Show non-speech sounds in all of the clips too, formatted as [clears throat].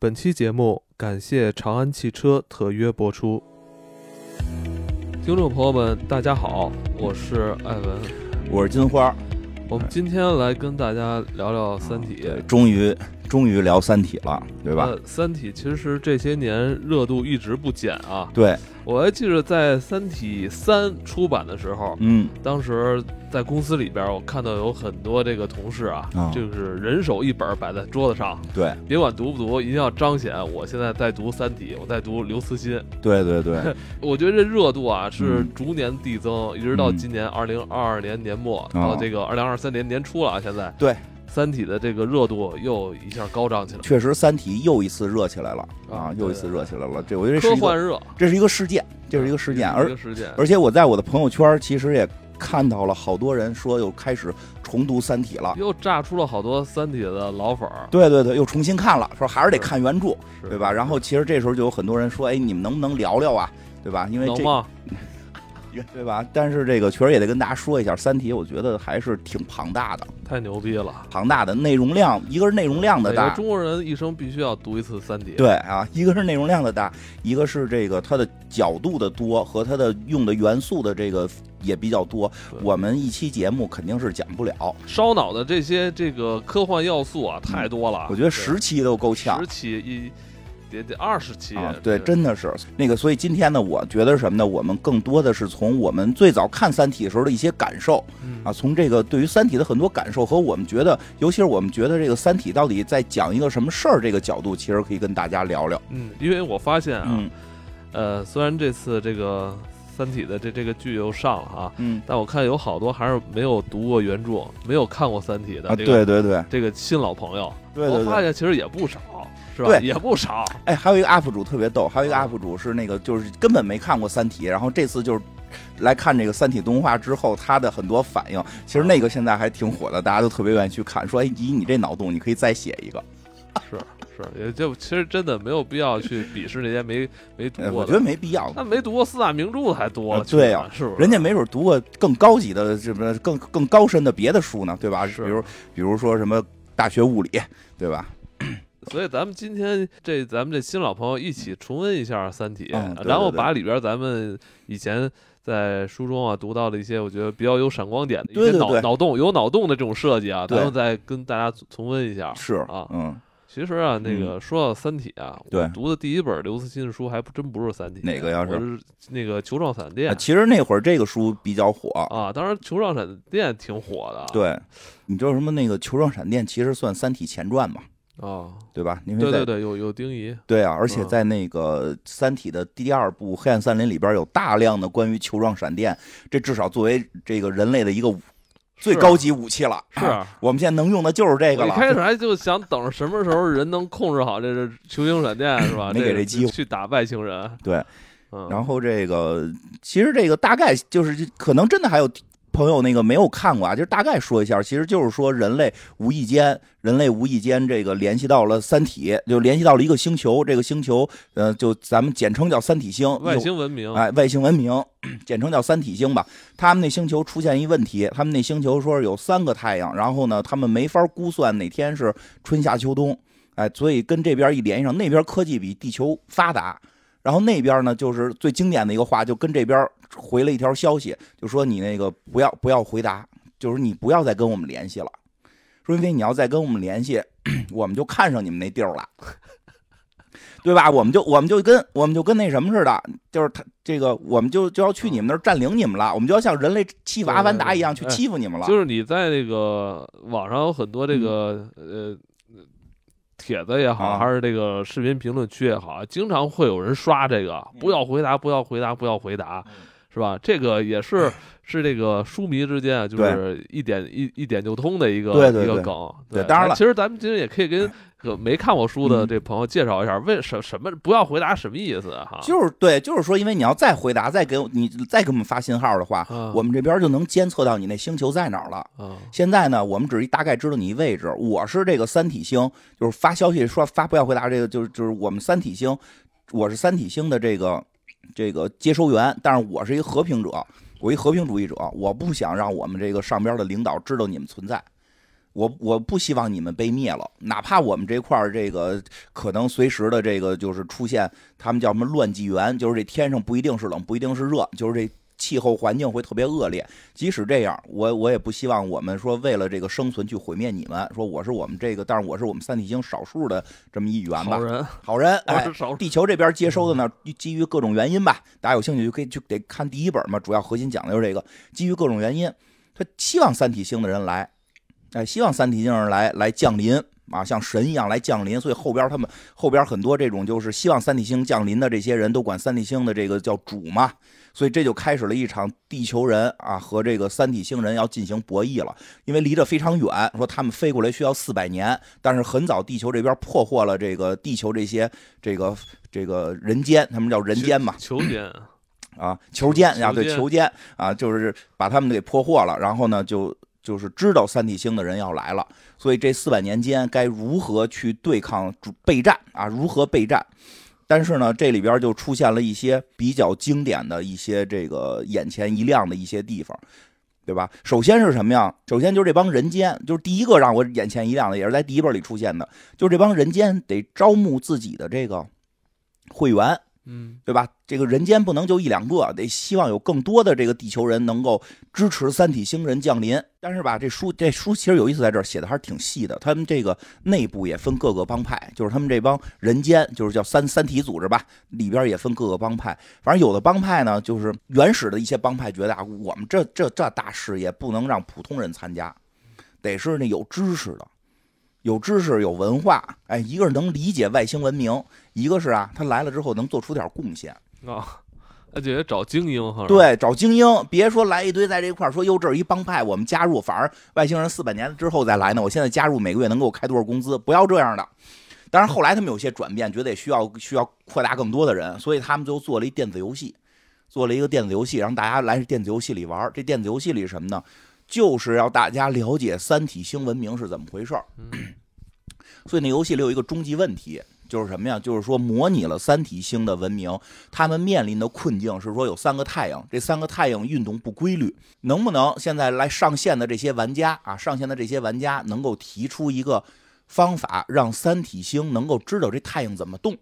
本期节目感谢长安汽车特约播出。听众朋友们，大家好，我是艾文，我是金花。我们今天来跟大家聊聊《三体》。终于，终于聊《三体》了，对吧？《三体》其实这些年热度一直不减啊。对，我还记得在《三体三》出版的时候，嗯，当时。在公司里边，我看到有很多这个同事啊，就是人手一本摆在桌子上，对，别管读不读，一定要彰显我现在在读《三体》，我在读刘慈欣。对对对，[laughs] 我觉得这热度啊是逐年递增，一直到今年二零二二年年末到这个二零二三年年初了啊，现在。对《三体》的这个热度又一下高涨起来。确实，《三体》又一次热起来了啊，又一次热起来了。这我觉得科幻热，这是一个事件，这是一个事件，而而且我在我的朋友圈其实也。看到了好多人说又开始重读《三体》了，又炸出了好多《三体》的老粉儿。对对对，又重新看了，说还是得看原著，对吧？然后其实这时候就有很多人说：“哎，你们能不能聊聊啊？对吧？因为这，对吧？但是这个确实也得跟大家说一下，《三体》我觉得还是挺庞大的，太牛逼了！庞大的内容量，一个是内容量的大，中国人一生必须要读一次《三体》。对啊，一个是内容量的大，一个是这个它的角度的多和它的用的元素的这个。也比较多，我们一期节目肯定是讲不了，烧脑的这些这个科幻要素啊，太多了。我觉得十期都够呛，十期一得得二十期啊，对，真的是那个。所以今天呢，我觉得什么呢？我们更多的是从我们最早看《三体》的时候的一些感受啊，从这个对于《三体》的很多感受和我们觉得，尤其是我们觉得这个《三体》到底在讲一个什么事儿这个角度，其实可以跟大家聊聊。嗯，因为我发现啊，呃，虽然这次这个。三体的这这个剧又上了啊，嗯，但我看有好多还是没有读过原著、没有看过三体的，对对对，这个新老朋友，对我发现其实也不少，是吧？对，也不少。哎，还有一个 UP 主特别逗，还有一个 UP 主是那个就是根本没看过三体，然后这次就是来看这个三体动画之后，他的很多反应，其实那个现在还挺火的，大家都特别愿意去看，说哎，以你这脑洞，你可以再写一个，是。是，也就其实真的没有必要去鄙视那些没没读过。我觉得没必要，那没读过四大名著的还多。对呀，是不是？人家没准读过更高级的什么更更高深的别的书呢，对吧？是，比如比如说什么大学物理，对吧？[laughs] 所以咱们今天这咱们这新老朋友一起重温一下《三体》，然后把里边咱们以前在书中啊读到的一些我觉得比较有闪光点的一些脑脑洞有脑洞的这种设计啊，咱们再跟大家重温一下。是啊，嗯。其实啊，那个说到《三体》啊，我读的第一本刘慈欣的书还不真不是《三体》，哪个呀？是那个《球状闪电》。其实那会儿这个书比较火啊，当然《球状闪电》挺火的。对，你知道什么？那个《球状闪电》其实算《三体》前传嘛？啊，对吧？因为对对对，有有丁仪。对啊，而且在那个《三体》的第二部《黑暗森林》里边有大量的关于球状闪电，这至少作为这个人类的一个。最高级武器了，是我们现在能用的就是这个了。一开始还就想等着什么时候人能控制好这个球形闪电，是吧？没给这机会去打外星人。对，然后这个其实这个大概就是可能真的还有。朋友，那个没有看过啊，就是大概说一下，其实就是说人类无意间，人类无意间这个联系到了三体，就联系到了一个星球，这个星球，呃，就咱们简称叫三体星，外星文明，哎，外星文明，[clears throat] 简称叫三体星吧。他们那星球出现一问题，他们那星球说有三个太阳，然后呢，他们没法估算哪天是春夏秋冬，哎，所以跟这边一联系上，那边科技比地球发达。然后那边呢，就是最经典的一个话，就跟这边回了一条消息，就说你那个不要不要回答，就是你不要再跟我们联系了，说因为你要再跟我们联系，[coughs] 我们就看上你们那地儿了，[coughs] 对吧？我们就我们就跟我们就跟那什么似的，就是他这个我们就就要去你们那儿占领你们了，我们就要像人类欺负阿凡达一样去欺负你们了。就是你在那个网上有很多这个呃。帖子也好，还是这个视频评论区也好，经常会有人刷这个，不要回答，不要回答，不要回答，是吧？这个也是是这个书迷之间啊就是一点一一点就通的一个一个梗。对，当然了，其实咱们其实也可以跟。[laughs] 没看过书的这朋友介绍一下，为什什么不要回答什么意思哈？就是对，就是说，因为你要再回答，再给你再给我们发信号的话，我们这边就能监测到你那星球在哪儿了。现在呢，我们只是大概知道你位置。我是这个三体星，就是发消息说发不要回答这个，就是就是我们三体星，我是三体星的这个这个接收员，但是我是一个和平者，我一和平主义者，我不想让我们这个上边的领导知道你们存在。我我不希望你们被灭了，哪怕我们这块儿这个可能随时的这个就是出现他们叫什么乱纪元，就是这天上不一定是冷，不一定是热，就是这气候环境会特别恶劣。即使这样，我我也不希望我们说为了这个生存去毁灭你们。说我是我们这个，但是我是我们三体星少数的这么一员吧。好人，好人，[laughs] 哎，地球这边接收的呢，基于各种原因吧，大家有兴趣就可以去得看第一本嘛，主要核心讲的就是这个，基于各种原因，他希望三体星的人来。哎，希望三体星人来来降临啊，像神一样来降临。所以后边他们后边很多这种就是希望三体星降临的这些人都管三体星的这个叫主嘛。所以这就开始了一场地球人啊和这个三体星人要进行博弈了。因为离着非常远，说他们飞过来需要四百年，但是很早地球这边破获了这个地球这些这个这个人间，他们叫人间嘛，球间啊，球间啊，对，球间啊，就是把他们给破获了，然后呢就。就是知道三体星的人要来了，所以这四百年间该如何去对抗备战啊？如何备战？但是呢，这里边就出现了一些比较经典的一些这个眼前一亮的一些地方，对吧？首先是什么呀？首先就是这帮人间，就是第一个让我眼前一亮的，也是在第一本里出现的，就是这帮人间得招募自己的这个会员。嗯，对吧？这个人间不能就一两个，得希望有更多的这个地球人能够支持三体星人降临。但是吧，这书这书其实有意思，在这儿写的还是挺细的。他们这个内部也分各个帮派，就是他们这帮人间，就是叫三三体组织吧，里边也分各个帮派。反正有的帮派呢，就是原始的一些帮派觉得啊，我们这这这大事业不能让普通人参加，得是那有知识的。有知识有文化，哎，一个是能理解外星文明，一个是啊，他来了之后能做出点贡献啊。而且找精英哈，对，找精英，别说来一堆在这块儿说哟，这是一帮派，我们加入，反而外星人四百年之后再来呢。我现在加入，每个月能给我开多少工资？不要这样的。当然后来他们有些转变，觉得需要需要扩大更多的人，所以他们就做了一电子游戏，做了一个电子游戏，让大家来电子游戏里玩。这电子游戏里什么呢？就是要大家了解三体星文明是怎么回事儿，[clears throat] 所以那游戏里有一个终极问题，就是什么呀？就是说模拟了三体星的文明，他们面临的困境是说有三个太阳，这三个太阳运动不规律，能不能现在来上线的这些玩家啊，上线的这些玩家能够提出一个方法，让三体星能够知道这太阳怎么动？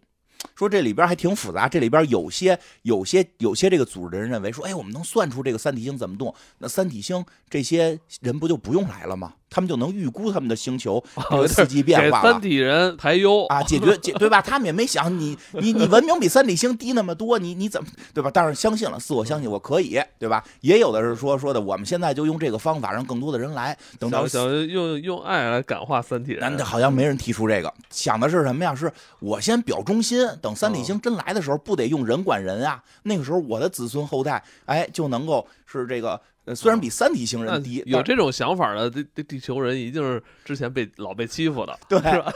说这里边还挺复杂，这里边有些有些有些这个组织的人认为说，哎，我们能算出这个三体星怎么动，那三体星这些人不就不用来了吗？他们就能预估他们的星球这个四季变化了。三体人排忧啊，解决 [laughs] 解对吧？他们也没想你你你文明比三体星低那么多，你你怎么对吧？但是相信了，自我相信我可以对吧？也有的是说说的，我们现在就用这个方法让更多的人来，等到想用用爱来感化三体人。但好像没人提出这个，想的是什么呀？是我先表忠心，等三体星真来的时候，不得用人管人啊？那个时候我的子孙后代哎就能够是这个。虽然比三体星人低，有这种想法的，这这地球人一定是之前被老被欺负的，对吧？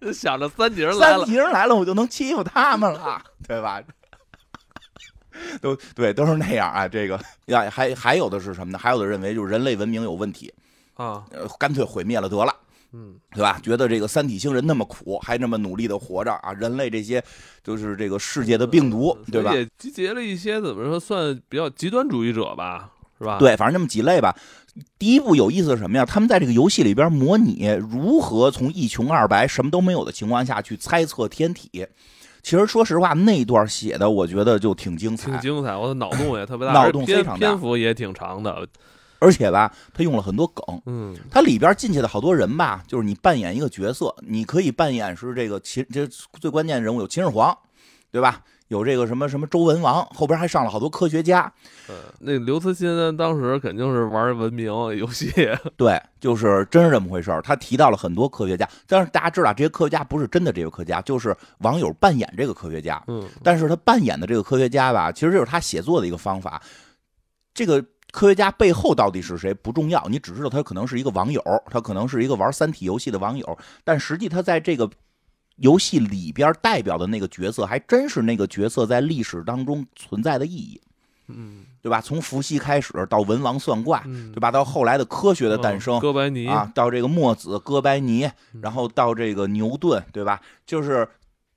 对，[laughs] 想着三体人来了，三体人来了，我就能欺负他们了，对吧？[laughs] 都对，都是那样啊。这个呀，还还有的是什么呢？还有的认为就是人类文明有问题啊，干脆毁灭了得了，嗯，对吧？觉得这个三体星人那么苦，还那么努力的活着啊，人类这些就是这个世界的病毒，对吧？也集结了一些怎么说算比较极端主义者吧。是吧？对，反正那么几类吧。第一步有意思是什么呀？他们在这个游戏里边模拟如何从一穷二白、什么都没有的情况下去猜测天体。其实说实话，那段写的我觉得就挺精彩，挺精彩。我的脑洞也特别大，[laughs] 脑洞非常大，篇幅也挺长的。而且吧，他用了很多梗。嗯，他里边进去的好多人吧，就是你扮演一个角色，你可以扮演是这个秦，这最关键人物有秦始皇，对吧？有这个什么什么周文王，后边还上了好多科学家。嗯，那刘慈欣当时肯定是玩文明游戏，对，就是真是这么回事他提到了很多科学家，但是大家知道这些科学家不是真的这个科学家，就是网友扮演这个科学家。嗯，但是他扮演的这个科学家吧，其实就是他写作的一个方法。这个科学家背后到底是谁不重要，你只知道他可能是一个网友，他可能是一个玩三体游戏的网友，但实际他在这个。游戏里边代表的那个角色，还真是那个角色在历史当中存在的意义，嗯，对吧？从伏羲开始到文王算卦，对吧？到后来的科学的诞生，哥白尼啊，到这个墨子、哥白尼，然后到这个牛顿，对吧？就是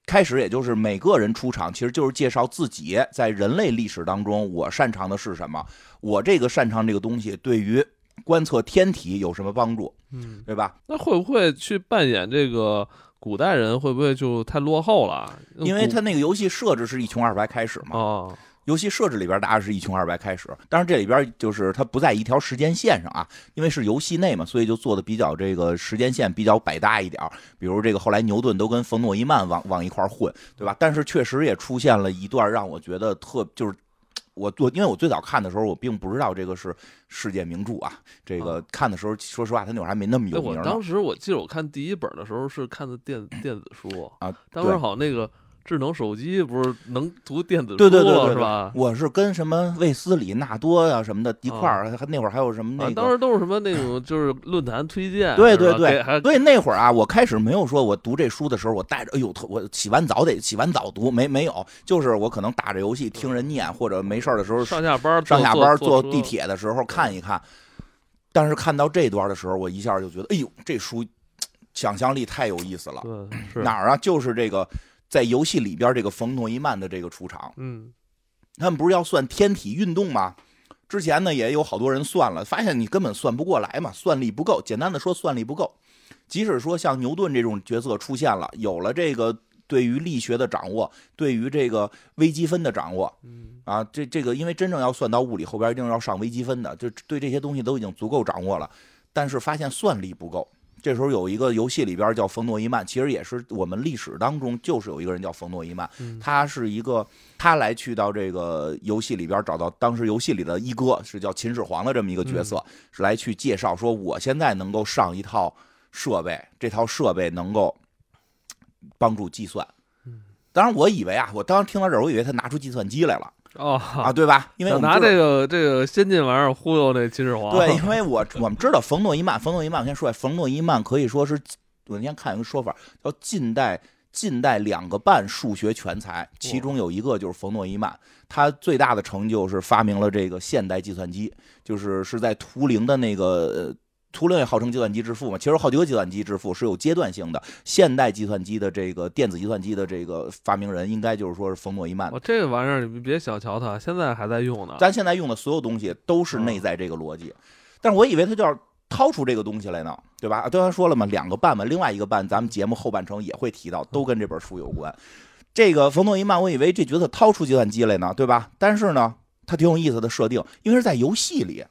开始，也就是每个人出场，其实就是介绍自己在人类历史当中我擅长的是什么，我这个擅长这个东西对于观测天体有什么帮助，嗯，对吧？那会不会去扮演这个古代人，会不会就太落后了？因为他那个游戏设置是一穷二白开始嘛。哦。游戏设置里边大家是一穷二白开始，但是这里边就是它不在一条时间线上啊，因为是游戏内嘛，所以就做的比较这个时间线比较百搭一点。比如这个后来牛顿都跟冯诺依曼往往一块混，对吧？但是确实也出现了一段让我觉得特就是我我因为我最早看的时候我并不知道这个是世界名著啊，这个看的时候说实话他那会儿还没那么有名。我当时我记得我看第一本的时候是看的电电子书啊，当时好那个。智能手机不是能读电子书了是吧？我是跟什么卫斯理、纳多呀什么的一块儿，那会儿还有什么那个，当时都是什么那种就是论坛推荐。对对对，所以那会儿啊，我开始没有说我读这书的时候，我带着哎呦，我洗完澡得洗完澡读，没没有，就是我可能打着游戏听人念，或者没事儿的时候 [laughs] 上下班上下班坐地铁的时候看一看。但是看到这段的时候，我一下就觉得，哎呦，这书想象力太有意思了。哪儿啊？就是这个。在游戏里边，这个冯诺依曼的这个出场，嗯，他们不是要算天体运动吗？之前呢也有好多人算了，发现你根本算不过来嘛，算力不够。简单的说，算力不够。即使说像牛顿这种角色出现了，有了这个对于力学的掌握，对于这个微积分的掌握，嗯，啊，这这个因为真正要算到物理后边，一定要上微积分的，就对这些东西都已经足够掌握了，但是发现算力不够。这时候有一个游戏里边叫冯诺依曼，其实也是我们历史当中就是有一个人叫冯诺依曼，他是一个他来去到这个游戏里边找到当时游戏里的一哥是叫秦始皇的这么一个角色，是来去介绍说我现在能够上一套设备，这套设备能够帮助计算。当然我以为啊，我当时听到这儿，我以为他拿出计算机来了。哦啊，对吧？因为我拿这个这个先进玩意儿忽悠那秦始皇。对，因为我我们知道冯诺依曼，冯诺依曼我先说，冯诺依曼可以说是我那天看一个说法，叫近代近代两个半数学全才，其中有一个就是冯诺依曼。他最大的成就是发明了这个现代计算机，就是是在图灵的那个。图灵也号称计算机之父嘛，其实好几个计算机之父是有阶段性的。现代计算机的这个电子计算机的这个发明人，应该就是说是冯诺依曼。我这个玩意儿你别小瞧它，现在还在用呢。咱现在用的所有东西都是内在这个逻辑，但是我以为他就要掏出这个东西来呢，对吧？刚才说了嘛，两个半嘛，另外一个半，咱们节目后半程也会提到，都跟这本书有关。这个冯诺依曼，我以为这角色掏出计算机来呢，对吧？但是呢，他挺有意思的设定，因为是在游戏里。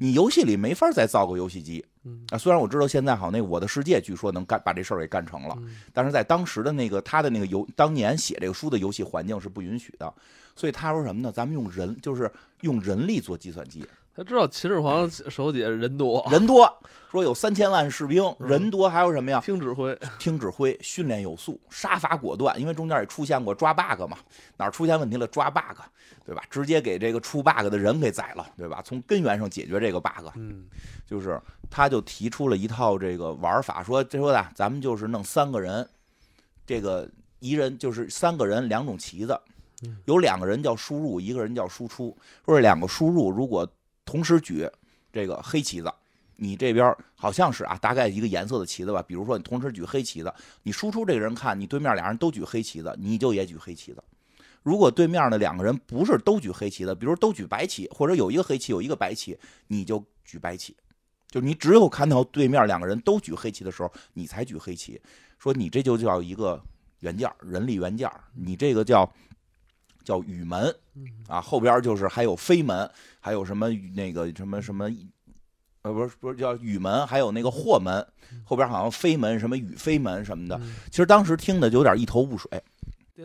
你游戏里没法再造个游戏机，啊，虽然我知道现在好那《我的世界》据说能干把这事儿给干成了，但是在当时的那个他的那个游当年写这个书的游戏环境是不允许的，所以他说什么呢？咱们用人就是用人力做计算机。他知道秦始皇手底下人多，[laughs] 人多，说有三千万士兵，人多还有什么呀？听指挥，听指挥，训练有素，杀伐果断。因为中间也出现过抓 bug 嘛，哪儿出现问题了抓 bug，对吧？直接给这个出 bug 的人给宰了，对吧？从根源上解决这个 bug。嗯，就是他就提出了一套这个玩法，说这说的，咱们就是弄三个人，这个一人就是三个人两种旗子，有两个人叫输入，一个人叫输出。说这两个输入如果同时举这个黑旗子，你这边好像是啊，大概一个颜色的旗子吧。比如说你同时举黑旗子，你输出这个人看你对面俩人都举黑旗子，你就也举黑旗子。如果对面的两个人不是都举黑旗子，比如都举白旗，或者有一个黑旗有一个白旗，你就举白旗。就你只有看到对面两个人都举黑旗的时候，你才举黑旗。说你这就叫一个原件，人力原件，你这个叫。叫雨门，啊，后边就是还有飞门，还有什么那个什么什么，呃，不是不是叫雨门，还有那个货门，后边好像飞门什么雨飞门什么的。其实当时听的就有点一头雾水。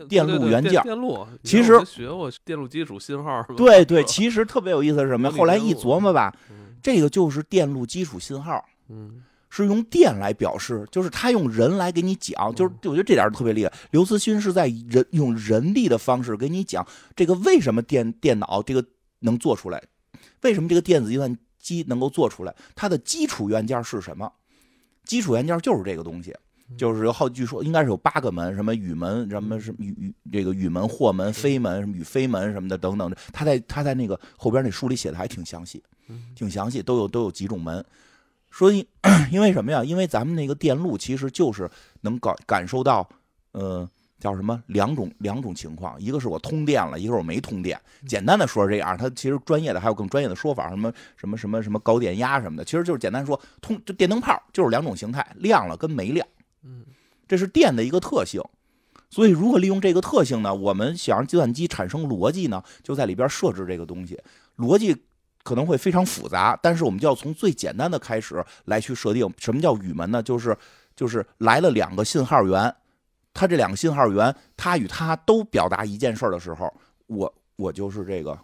电路元件，电路，其实学过电路基础信号。对 [laughs] 对，其实特别有意思是什么？后来一琢磨吧，这个就是电路基础信号。嗯。是用电来表示，就是他用人来给你讲，就是我觉得这点特别厉害。刘慈欣是在人用人力的方式给你讲这个为什么电电脑这个能做出来，为什么这个电子计算机能够做出来，它的基础元件是什么？基础元件就是这个东西，就是有好据说应该是有八个门，什么雨门，什么什么雨雨这个雨门、货门、飞门、什么雨飞门什么的等等。他在他在那个后边那书里写的还挺详细，挺详细，都有都有几种门。说因 [clears throat] 因为什么呀？因为咱们那个电路其实就是能感感受到，呃，叫什么两种两种情况，一个是我通电了，一个是我没通电。简单的说是这样，它其实专业的还有更专业的说法，什么什么什么什么高电压什么的，其实就是简单说通就电灯泡就是两种形态，亮了跟没亮。嗯，这是电的一个特性。所以如果利用这个特性呢，我们想让计算机产生逻辑呢，就在里边设置这个东西。逻辑可能会非常复杂，但是我们就要从最简单的开始来去设定。什么叫语门呢？就是就是来了两个信号源。它这两个信号源，它与它都表达一件事儿的时候，我我就是这个，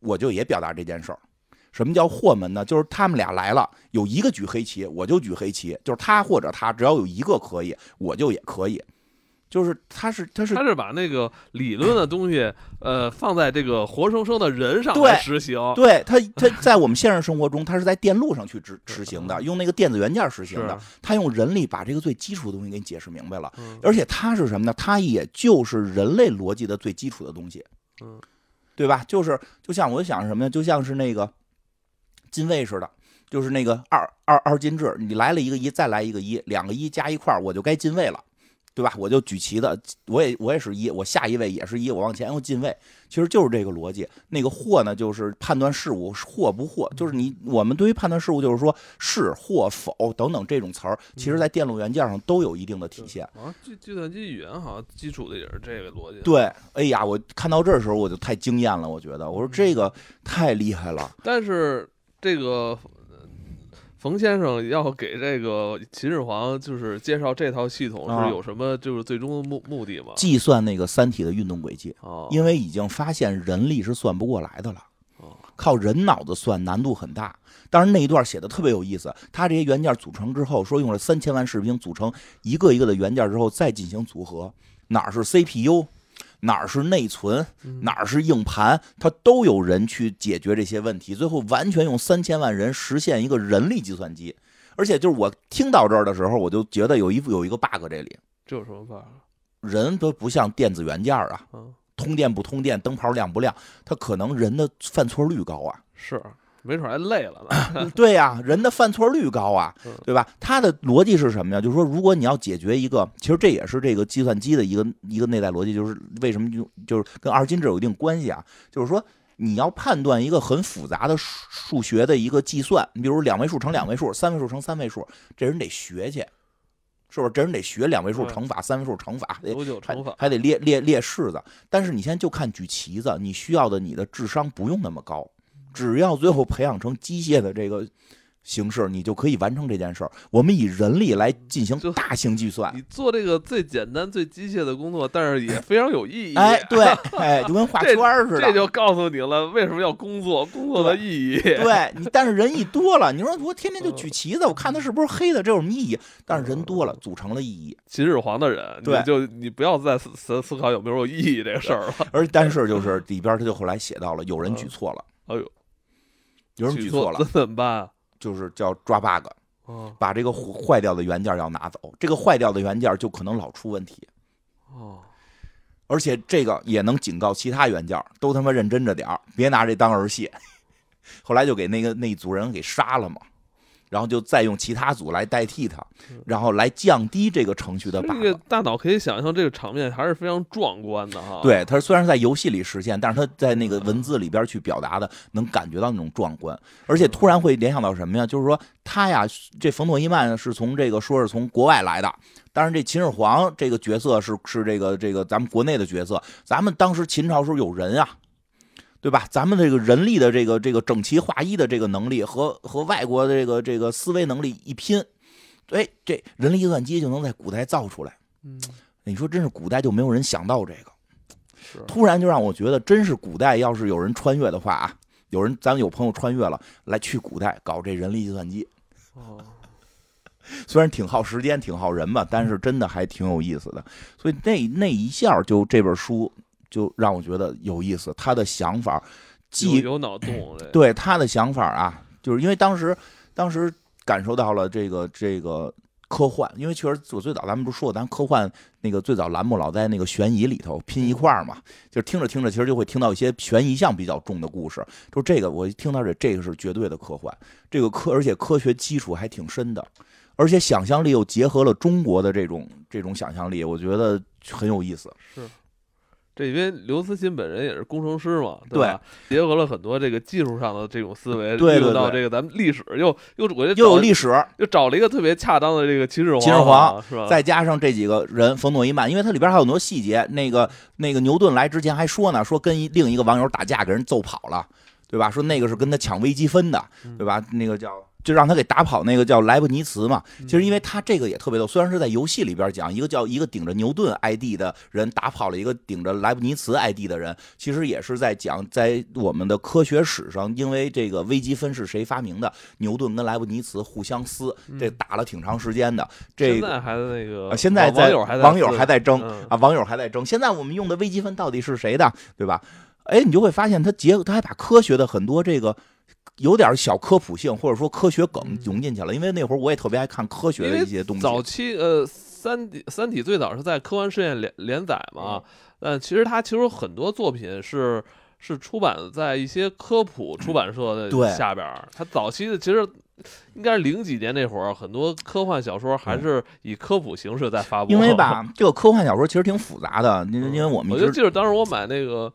我就也表达这件事儿。什么叫或门呢？就是他们俩来了，有一个举黑旗，我就举黑旗，就是他或者他，只要有一个可以，我就也可以。就是他是他是他是把那个理论的东西，呃，放在这个活生生的人上来实行。对他他在我们现实生活中，他是在电路上去执执行的，用那个电子元件实行的。他用人力把这个最基础的东西给你解释明白了。而且他是什么呢？他也就是人类逻辑的最基础的东西。嗯，对吧？就是就像我想什么呢？就像是那个进位似的，就是那个二二二进制，你来了一个一，再来一个一，两个一加一块儿我就该进位了。对吧？我就举旗的，我也我也是一，我下一位也是一，我往前又进位，其实就是这个逻辑。那个或呢，就是判断事物或不或，就是你我们对于判断事物，就是说是或否等等这种词儿，其实在电路元件上都有一定的体现。啊，计计算机语言好像基础的也是这个逻辑。对，哎呀，我看到这儿时候我就太惊艳了，我觉得我说这个太厉害了。但是这个。冯先生要给这个秦始皇就是介绍这套系统是有什么就是最终的目目的吗？计算那个三体的运动轨迹哦，因为已经发现人力是算不过来的了哦，靠人脑子算难度很大。当然那一段写的特别有意思，他这些元件组成之后，说用了三千万士兵组成一个一个的元件之后再进行组合，哪儿是 CPU？哪儿是内存，哪儿是硬盘，它都有人去解决这些问题。最后完全用三千万人实现一个人力计算机，而且就是我听到这儿的时候，我就觉得有一有一个 bug 这里。这有什么 bug？人都不像电子元件啊，通电不通电，灯泡亮不亮，它可能人的犯错率高啊。是。没准还累了呢。[laughs] 对呀，人的犯错率高啊，对吧？他的逻辑是什么呀？就是说，如果你要解决一个，其实这也是这个计算机的一个一个内在逻辑，就是为什么就就是跟二进制有一定关系啊？就是说，你要判断一个很复杂的数数学的一个计算，你比如两位数乘两位数，三位数乘三位数，这人得学去，是不是？这人得学两位数乘法、三位数乘法，得乘法，还得列列列式子。但是你现在就看举旗子，你需要的你的智商不用那么高。只要最后培养成机械的这个形式，你就可以完成这件事儿。我们以人力来进行大型计算，你做这个最简单、最机械的工作，但是也非常有意义。哎，对，哎，就跟画 [laughs] 圈似的。这就告诉你了，为什么要工作？工作的意义。[laughs] 对你，但是人一多了，你说我天天就举旗子，我看他是不是黑的，这有什么意义？但是人多了，组成了意义。秦始皇的人，对，就你不要再思思考有没有意义这个事儿了。而但是就是里边他就后来写到了，有人举错了。哎呦。有人举措了，[laughs] 怎么办？就是叫抓 bug，把这个坏掉的元件要拿走。这个坏掉的元件就可能老出问题。哦，而且这个也能警告其他元件，都他妈认真着点别拿这当儿戏。[laughs] 后来就给那个那一组人给杀了嘛。然后就再用其他组来代替它，然后来降低这个程序的。这个大脑可以想象，这个场面还是非常壮观的哈。对，它虽然是在游戏里实现，但是它在那个文字里边去表达的，能感觉到那种壮观。而且突然会联想到什么呀？就是说他呀，这冯诺依曼是从这个说是从国外来的，当然这秦始皇这个角色是是这个这个咱们国内的角色。咱们当时秦朝时候有人啊。对吧？咱们这个人力的这个这个整齐划一的这个能力和和外国的这个这个思维能力一拼，哎，这人力计算机就能在古代造出来。嗯，你说真是古代就没有人想到这个，是突然就让我觉得，真是古代要是有人穿越的话啊，有人咱有朋友穿越了来去古代搞这人力计算机。哦，虽然挺耗时间、挺耗人吧，但是真的还挺有意思的。所以那那一下就这本书。就让我觉得有意思，他的想法既有脑洞，对他的想法啊，就是因为当时当时感受到了这个这个科幻，因为确实我最早咱们不是说过，咱科幻那个最早栏目老在那个悬疑里头拼一块儿嘛，就是听着听着，其实就会听到一些悬疑项比较重的故事。就这个，我一听到这，这个是绝对的科幻，这个科而且科学基础还挺深的。而且想象力又结合了中国的这种这种想象力，我觉得很有意思。是。这因为刘慈欣本人也是工程师嘛，对吧？结合了很多这个技术上的这种思维，对用到这个咱们历史，又又我觉得又有历史，又找了一个特别恰当的这个秦始皇，秦始皇是吧？再加上这几个人，冯诺依曼，因为它里边还有很多细节。那个那个牛顿来之前还说呢，说跟一另一个网友打架，给人揍跑了，对吧？说那个是跟他抢微积分的，对吧？那个叫。就让他给打跑那个叫莱布尼茨嘛，其实因为他这个也特别逗，虽然是在游戏里边讲一个叫一个顶着牛顿 ID 的人打跑了一个顶着莱布尼茨 ID 的人，其实也是在讲在我们的科学史上，因为这个微积分是谁发明的，牛顿跟莱布尼茨互相撕，这打了挺长时间的。这现在还在那个，现在网友还网友还在争啊，网友还在争。现在我们用的微积分到底是谁的，对吧？哎，你就会发现他结他还把科学的很多这个。有点小科普性，或者说科学梗融进去了。因为那会儿我也特别爱看科学的一些东西。早期呃，三体三体最早是在科幻世界连连载嘛，但其实它其实很多作品是是出版在一些科普出版社的下边儿。它早期的其实应该是零几年那会儿，很多科幻小说还是以科普形式在发布。因为吧，这个科幻小说其实挺复杂的，因为因为我们我就记得当时我买那个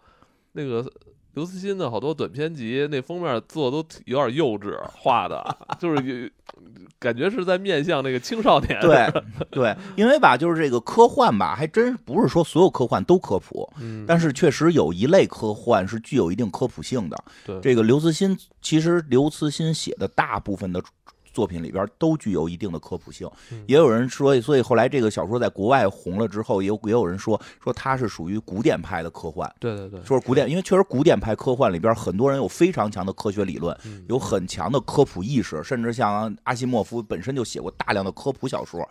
那个。刘慈欣的好多短篇集，那封面做都有点幼稚，画的就是感觉是在面向那个青少年。对 [laughs] 对，因为吧，就是这个科幻吧，还真不是说所有科幻都科普，但是确实有一类科幻是具有一定科普性的。对，这个刘慈欣其实刘慈欣写的大部分的。作品里边都具有一定的科普性，也有人说，所以后来这个小说在国外红了之后，也有也有人说说它是属于古典派的科幻。对对对，说是古典，因为确实古典派科幻里边很多人有非常强的科学理论，有很强的科普意识，甚至像阿西莫夫本身就写过大量的科普小说。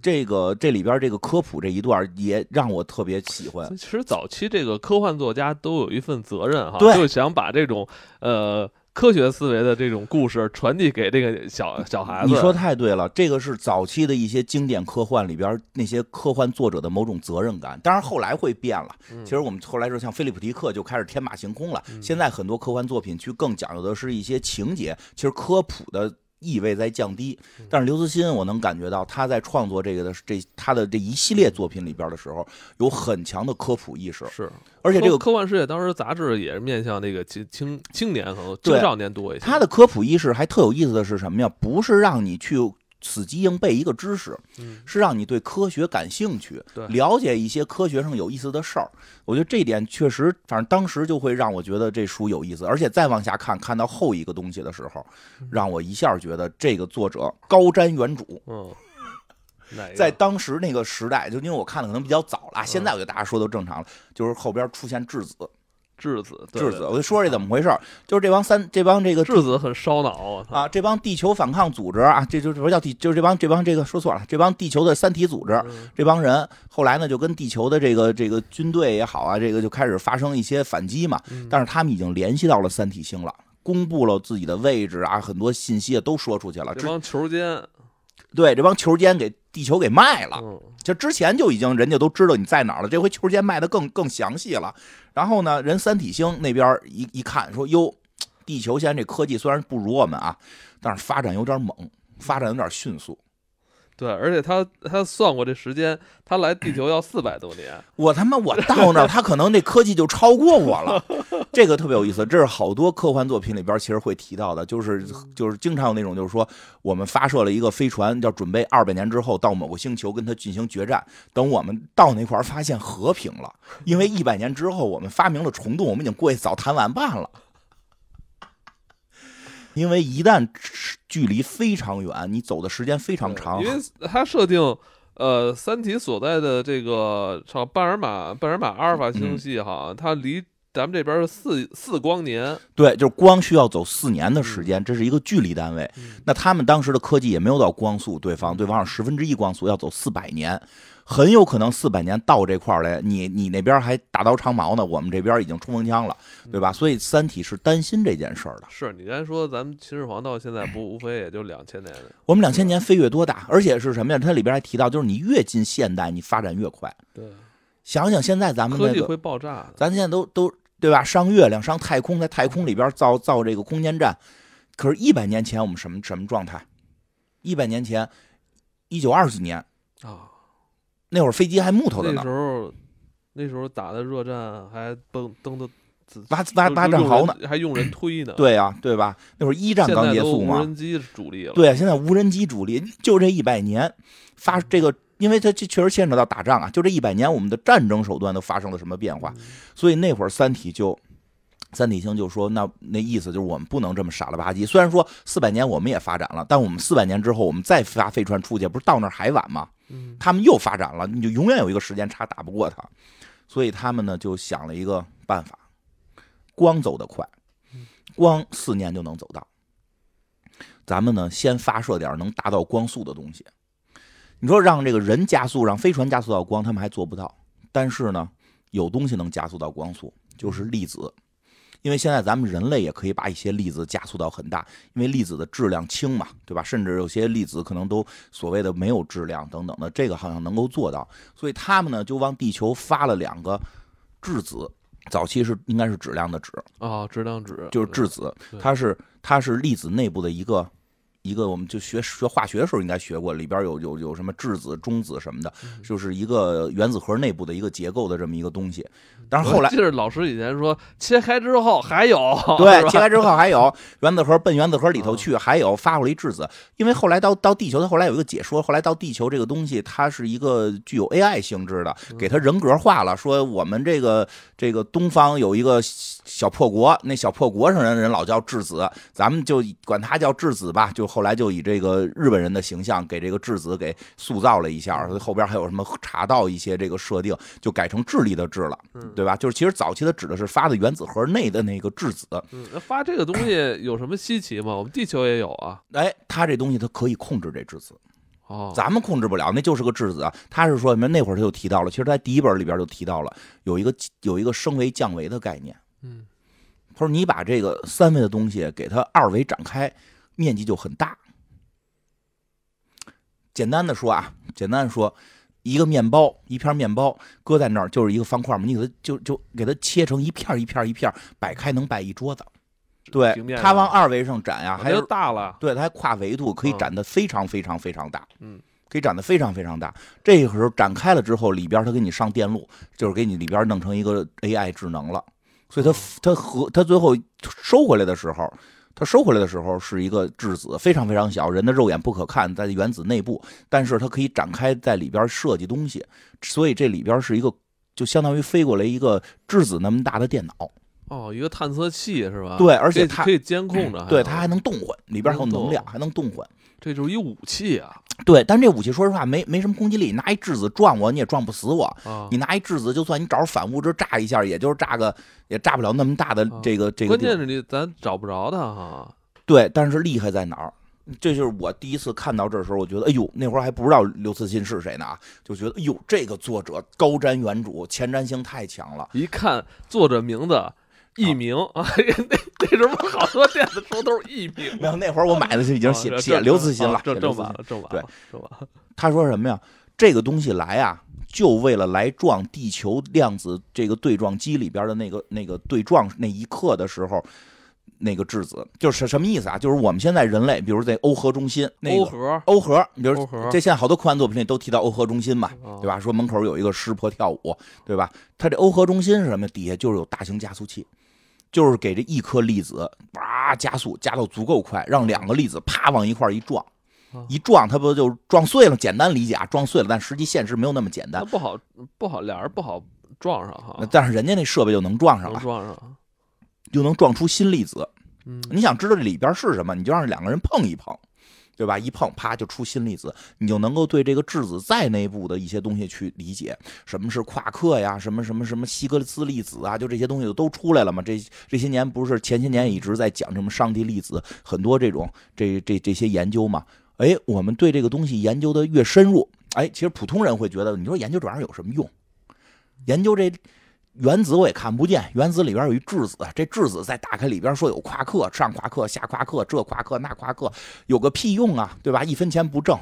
这个这里边这个科普这一段也让我特别喜欢。其实早期这个科幻作家都有一份责任哈，就想把这种呃。科学思维的这种故事传递给这个小小孩子，你说太对了。这个是早期的一些经典科幻里边那些科幻作者的某种责任感。当然后来会变了。其实我们后来说，像菲利普迪克就开始天马行空了。现在很多科幻作品去更讲究的是一些情节，其实科普的。意味在降低，但是刘慈欣，我能感觉到他在创作这个的这他的这一系列作品里边的时候，有很强的科普意识。是，而且这个科幻世界当时杂志也是面向那个青青青年和青少年多一些。他的科普意识还特有意思的是什么呀？不是让你去。死记硬背一个知识，是让你对科学感兴趣，了解一些科学上有意思的事儿。我觉得这点确实，反正当时就会让我觉得这书有意思。而且再往下看，看到后一个东西的时候，让我一下觉得这个作者高瞻远瞩。嗯，在当时那个时代，就因为我看的可能比较早了，现在我觉得大家说都正常了，就是后边出现质子。质子，质子，我就说这怎么回事就是这帮三，这帮这个质子很烧脑啊！这帮地球反抗组织啊，这就不叫地，就是这帮这帮这个说错了，这帮地球的三体组织，这帮人后来呢就跟地球的这个这个军队也好啊，这个就开始发生一些反击嘛。但是他们已经联系到了三体星了，公布了自己的位置啊，很多信息都说出去了。这帮球间，对，这帮球间给地球给卖了。就之前就已经人家都知道你在哪儿了，这回球间卖的更更详细了。然后呢，人三体星那边一一看，说哟，地球现在这科技虽然不如我们啊，但是发展有点猛，发展有点迅速。对，而且他他算过这时间，他来地球要四百多年。我他妈我到那儿，他可能那科技就超过我了。这个特别有意思，这是好多科幻作品里边其实会提到的，就是就是经常有那种就是说，我们发射了一个飞船，要准备二百年之后到某个星球跟他进行决战。等我们到那块儿发现和平了，因为一百年之后我们发明了虫洞，我们已经过去早谈完办了。因为一旦距离非常远，你走的时间非常长。因为它设定，呃，三体所在的这个叫半尔马半尔马阿尔法星系哈，它离咱们这边是四四光年。对，就是光需要走四年的时间，这是一个距离单位。那他们当时的科技也没有到光速，对方对方是十分之一光速，要走四百年。很有可能四百年到这块儿来，你你那边还大刀长矛呢，我们这边已经冲锋枪了，对吧？所以三体是担心这件事儿的。是你刚才说，咱们秦始皇到现在不 [clears throat] 无非也就两千年。我们两千年飞跃多大？而且是什么呀？它里边还提到，就是你越近现代，你发展越快。对，想想现在咱们科技会爆炸，咱现在都都对吧？上月亮、上太空，在太空里边造造这个空间站，可是，一百年前我们什么什么状态？一百年前。一九二几年啊，那会儿飞机还木头的呢那时，候那时候打的热战还登登的挖挖挖战壕呢。，还用人推呢。[clears throat] 对呀、对吧？那会儿一战刚结束嘛，无人机主力了。对，现在无人机主力就这一百年发这个，因为它这确实牵扯到打仗啊，就这一百年我们的战争手段都发生了什么变化？嗯所以那会儿《三体》就。三体星就说：“那那意思就是我们不能这么傻了吧唧。虽然说四百年我们也发展了，但我们四百年之后我们再发飞船出去，不是到那儿还晚吗？嗯，他们又发展了，你就永远有一个时间差打不过他。所以他们呢就想了一个办法，光走得快，光四年就能走到。咱们呢先发射点能达到光速的东西。你说让这个人加速，让飞船加速到光，他们还做不到。但是呢，有东西能加速到光速，就是粒子。因为现在咱们人类也可以把一些粒子加速到很大，因为粒子的质量轻嘛，对吧？甚至有些粒子可能都所谓的没有质量等等的，这个好像能够做到。所以他们呢就往地球发了两个质子，早期是应该是质量的质，啊，质量质就是质子，它是它是粒子内部的一个一个，我们就学学化学的时候应该学过，里边有有有什么质子、中子什么的，嗯就是一个原子核内部的一个结构的这么一个东西。但是后来我记得老师以前说切开之后还有，[laughs] 对切开之后还有原子核奔原子核里头去，还有发过来一质子。因为后来到到地球，它后来有一个解说，后来到地球这个东西，它是一个具有 AI 性质的，给它人格化了，说我们这个这个东方有一个小破国，那小破国上人人老叫质子，咱们就管它叫质子吧。就后来就以这个日本人的形象给这个质子给塑造了一下，后边还有什么查到一些这个设定，就改成智力的智了，嗯对吧？就是其实早期它指的是发的原子核内的那个质子。嗯，那发这个东西 [clears throat] 有什么稀奇吗？我们地球也有啊。哎，它这东西它可以控制这质子，哦，咱们控制不了，那就是个质子啊。他是说什么？那会儿他就提到了，其实他第一本里边就提到了有一个有一个升维降维的概念。嗯他说你把这个三维的东西给它二维展开，面积就很大。简单的说啊，简单的说，一个面包，一片面包搁在那儿就是一个方块嘛，你给它就就给它切成一片一片一片，摆开能摆一桌子。对，它往二维上展呀、还有大了。对，它还跨维度，可以嗯展得非常非常非常大，嗯，可以展得非常非常大。这个时候展开了之后，里边它给你上电路，就是给你里边弄成一个 AI 智能了。所以它它和它最后收回来的时候，它收回来的时候是一个质子，非常非常小，人的肉眼不可看，在原子内部，但是它可以展开在里边设计东西，所以这里边是一个就相当于飞过来一个质子那么大的电脑。哦，一个探测器是吧？对而且它可以监控着，对，它还能动换，里边还有能量，还能动换。这就是一武器啊对，但这武器说实话没没什么攻击力，拿一质子撞我你也撞不死我。啊！你拿一质子，就算你找反物质炸一下，也就是炸个也炸不了那么大的啊这个、这个。关键是你咱找不着它哈。对，但是厉害在哪儿？这就是我第一次看到这时候，我觉得，哎呦，那会儿还不知道刘慈欣是谁呢啊，就觉得，哎呦，这个作者高瞻远瞩，前瞻性太强了。一看作者名字佚名 [laughs] 啊，那那时候好多电子书都是艺名，[laughs] 没有，那会儿我买的就已经写、[laughs] 写刘慈欣了，正写刘慈欣正版了，正版对。他说什么呀？这个东西来啊，就为了来撞地球量子这个对撞机里边的那个那个对撞那一刻的时候，那个质子就是什么意思啊？就是我们现在人类，比如在欧核中心那个欧核，欧核，比如这现在好多科幻作品里都提到欧核中心嘛，啊对吧？说门口有一个湿婆跳舞，对吧？它这欧核中心是什么？底下就是有大型加速器。就是给这一颗粒子哇加速，加到足够快，让两个粒子啪往一块儿一撞，啊一撞它不就撞碎了？简单理解啊，撞碎了，但实际现实没有那么简单。不好不好，俩人不好撞上哈，但是人家那设备就能撞上了，能撞上。就能撞出新粒子。嗯，你想知道这里边是什么，你就让两个人碰一碰，对吧？一碰，啪就出新粒子，你就能够对这个质子再内部的一些东西去理解，什么是夸克呀，什么什么什么希格斯粒子啊，就这些东西都出来了嘛。这这些年不是前些年一直在讲什么上帝粒子，很多这种这这这些研究嘛。哎，我们对这个东西研究的越深入，哎，其实普通人会觉得，你说研究这玩意儿有什么用？研究这原子我也看不见，原子里边有一质子，这质子再打开里边说有夸克，上夸克下夸克，这夸克那夸克，有个屁用啊，对吧？一分钱不挣，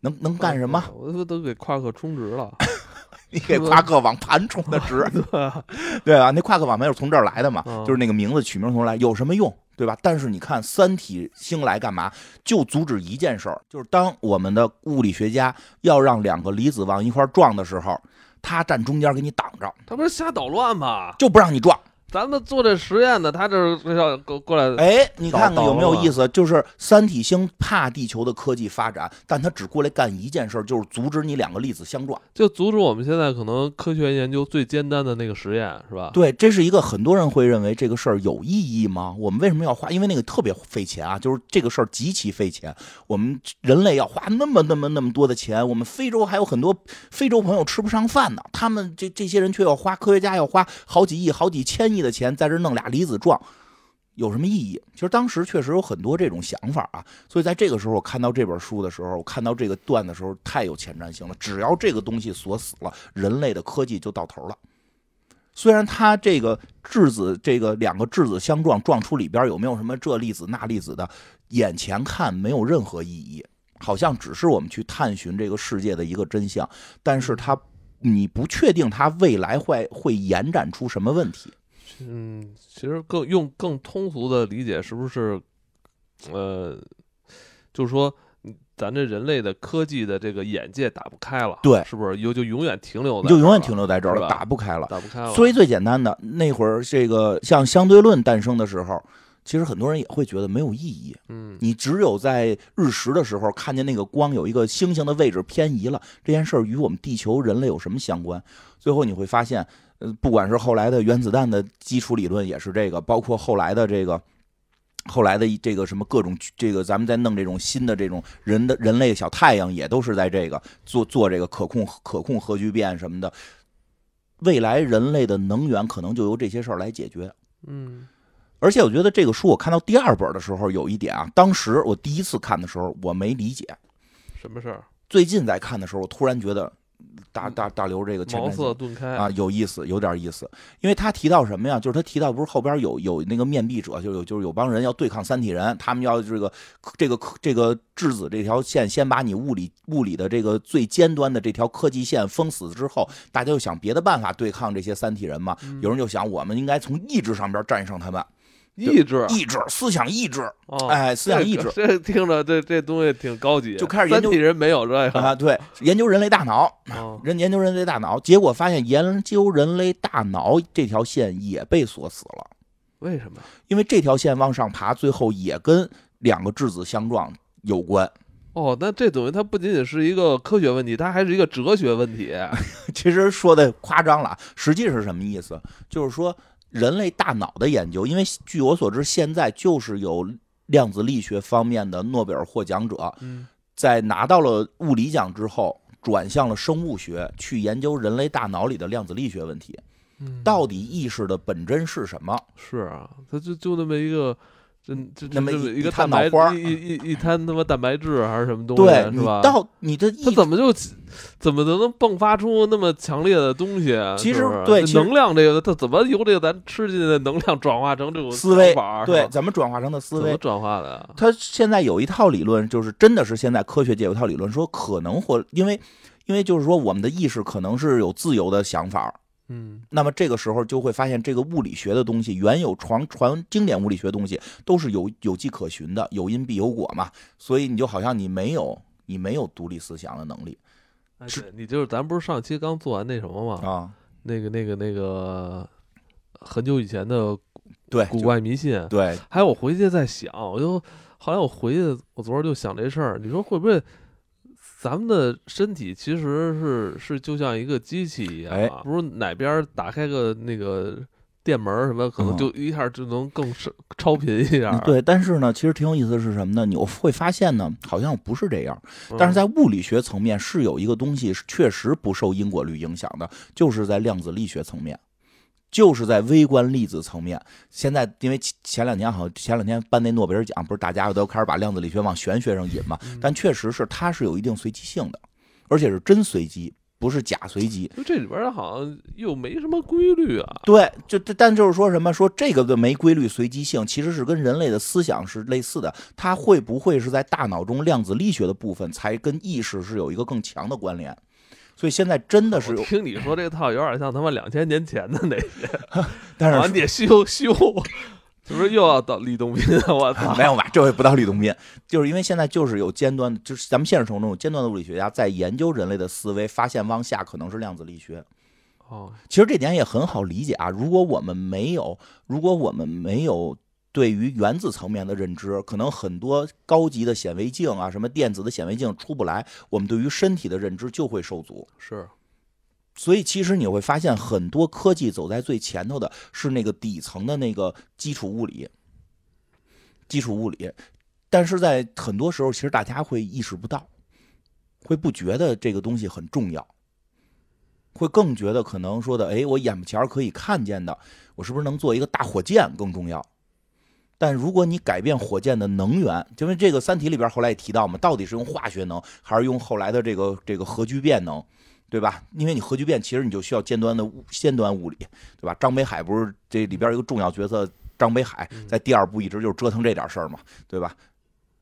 能 [laughs] 能干什么？我都都给夸克充值了，[laughs] 你给夸克网盘充的值，[laughs] 对吧？那夸克网盘是从这儿来的嘛，嗯就是那个名字取名从来，有什么用？对吧？但是你看，三体星来干嘛？就阻止一件事儿，就是当我们的物理学家要让两个离子往一块撞的时候，他站中间给你挡着，他不是瞎捣乱吗？就不让你撞。咱们做这实验的，他这是要过过来，哎，你看看有没有意思？就是三体星怕地球的科技发展，但他只过来干一件事，就是阻止你两个粒子相撞，就阻止我们现在可能科学研究最简单的那个实验，是吧？对，这是一个很多人会认为这个事儿有意义吗？我们为什么要花？因为那个特别费钱啊，就是这个事儿极其费钱。我们人类要花那么那么那么多的钱，我们非洲还有很多非洲朋友吃不上饭呢，他们这这些人却要花，科学家要花好几亿、好几千亿。的钱在这弄俩离子撞，有什么意义？其实当时确实有很多这种想法啊，所以在这个时候我看到这本书的时候，我看到这个段的时候，太有前瞻性了。只要这个东西锁死了，人类的科技就到头了。虽然它这个质子，这个两个质子相撞，撞出里边有没有什么这粒子那粒子的，眼前看没有任何意义，好像只是我们去探寻这个世界的一个真相，但是它你不确定它未来会会延展出什么问题。嗯，其实更用更通俗的理解，是不是？呃，就是说，咱这人类的科技的这个眼界打不开了，对，是不是？有就永远停留在，就永远停留在这儿了，打不开了，打不开了。所以最简单的那会儿，这个像相对论诞生的时候，其实很多人也会觉得没有意义。嗯，你只有在日食的时候看见那个光有一个星星的位置偏移了，这件事儿与我们地球人类有什么相关？最后你会发现。呃，不管是后来的原子弹的基础理论也是这个，包括后来的这个，后来的这个什么各种这个，咱们在弄这种新的这种人的人类小太阳，也都是在这个做做这个可控可控核聚变什么的。未来人类的能源可能就由这些事儿来解决。嗯，而且我觉得这个书我看到第二本的时候，有一点啊，当时我第一次看的时候我没理解什么事儿，最近在看的时候，我突然觉得。大大大刘这个茅塞顿开啊，有意思，有点意思。因为他提到什么呀？就是他提到不是后边有有那个面壁者，就有就是有帮人要对抗三体人，他们要这个这个这个质子这条线，先把你物理物理的这个最尖端的这条科技线封死之后，大家就想别的办法对抗这些三体人嘛。有人就想，我们应该从意志上边战胜他们。意志，意志，思想意志，哎，思想意志，[laughs] 这听着这这东西挺高级。就开始研究人没有这个啊，对，研究人类大脑，人研究人类大脑，结果发现研究人类大脑这条线也被锁死了。为什么？因为这条线往上爬，最后也跟两个质子相撞有关。哦，那这等于它不仅仅是一个科学问题，它还是一个哲学问题。[laughs] 其实说的夸张了，实际是什么意思？就是说。人类大脑的研究，因为据我所知，现在就是有量子力学方面的诺贝尔获奖者，在拿到了物理奖之后，转向了生物学，去研究人类大脑里的量子力学问题。到底意识的本真是什么？是啊，他就就那么一个。这这那么一个蛋白花，一一一滩他妈蛋白质还是什么东西，对，是吧？到你这他怎么就怎么都能迸发出那么强烈的东西？其实对能量这个，它怎么由这个咱吃进去的能量转化成这种思维？法？对，怎么转化成的思维？怎么转化的？他现在有一套理论，就是真的是现在科学界有一套理论，说可能或因为因为就是说我们的意识可能是有自由的想法。嗯，那么这个时候就会发现，这个物理学的东西，原有传传经典物理学东西都是有有迹可循的，有因必有果嘛。所以你就好像你没有你没有独立思想的能力，是你就是咱不是上期刚做完那什么吗？啊，那个那个那个很久以前的对古怪迷信，对，还有我回去在想，我就后来我回去，我昨儿就想这事儿，你说会不会？咱们的身体其实是是就像一个机器一样，不是哪边打开个那个电门什么，可能就一下就能更超频一点。对，但是呢，其实挺有意思的是什么呢？你会发现呢，好像不是这样。但是在物理学层面是有一个东西是确实不受因果律影响的，就是在量子力学层面。就是在微观粒子层面，现在因为前两天好像前两天颁那诺贝尔奖，不是大家都开始把量子力学往玄学上引嘛？但确实是它是有一定随机性的，而且是真随机，不是假随机。就这里边好像又没什么规律啊。对，就但就是说什么说这个的没规律随机性，其实是跟人类的思想是类似的。它会不会是在大脑中量子力学的部分才跟意识是有一个更强的关联？所以现在真的是听你说这套有点像他妈两千年前的那些，[laughs] 但是你得修修，是不是又要到李东斌？[laughs] 我操，没有吧？这回不到李东斌，就是因为现在就是有尖端，就是咱们现实生活中有尖端的物理学家在研究人类的思维，发现往下可能是量子力学。哦，其实这点也很好理解啊。如果我们没有，如果我们没有对于原子层面的认知，可能很多高级的显微镜啊，什么电子的显微镜出不来，我们对于身体的认知就会受阻。是。所以，其实你会发现，很多科技走在最前头的是那个底层的那个基础物理，基础物理。但是在很多时候，其实大家会意识不到，会不觉得这个东西很重要，会更觉得可能说的，哎，我眼巴前可以看见的，我是不是能做一个大火箭更重要？但如果你改变火箭的能源，因为这个《三体》里边后来也提到嘛，到底是用化学能，还是用后来的这个这个核聚变能？对吧？因为你核聚变，其实你就需要尖端的尖端物理，对吧？张北海不是这里边一个重要角色，张北海在第二部一直就是折腾这点事儿嘛，对吧？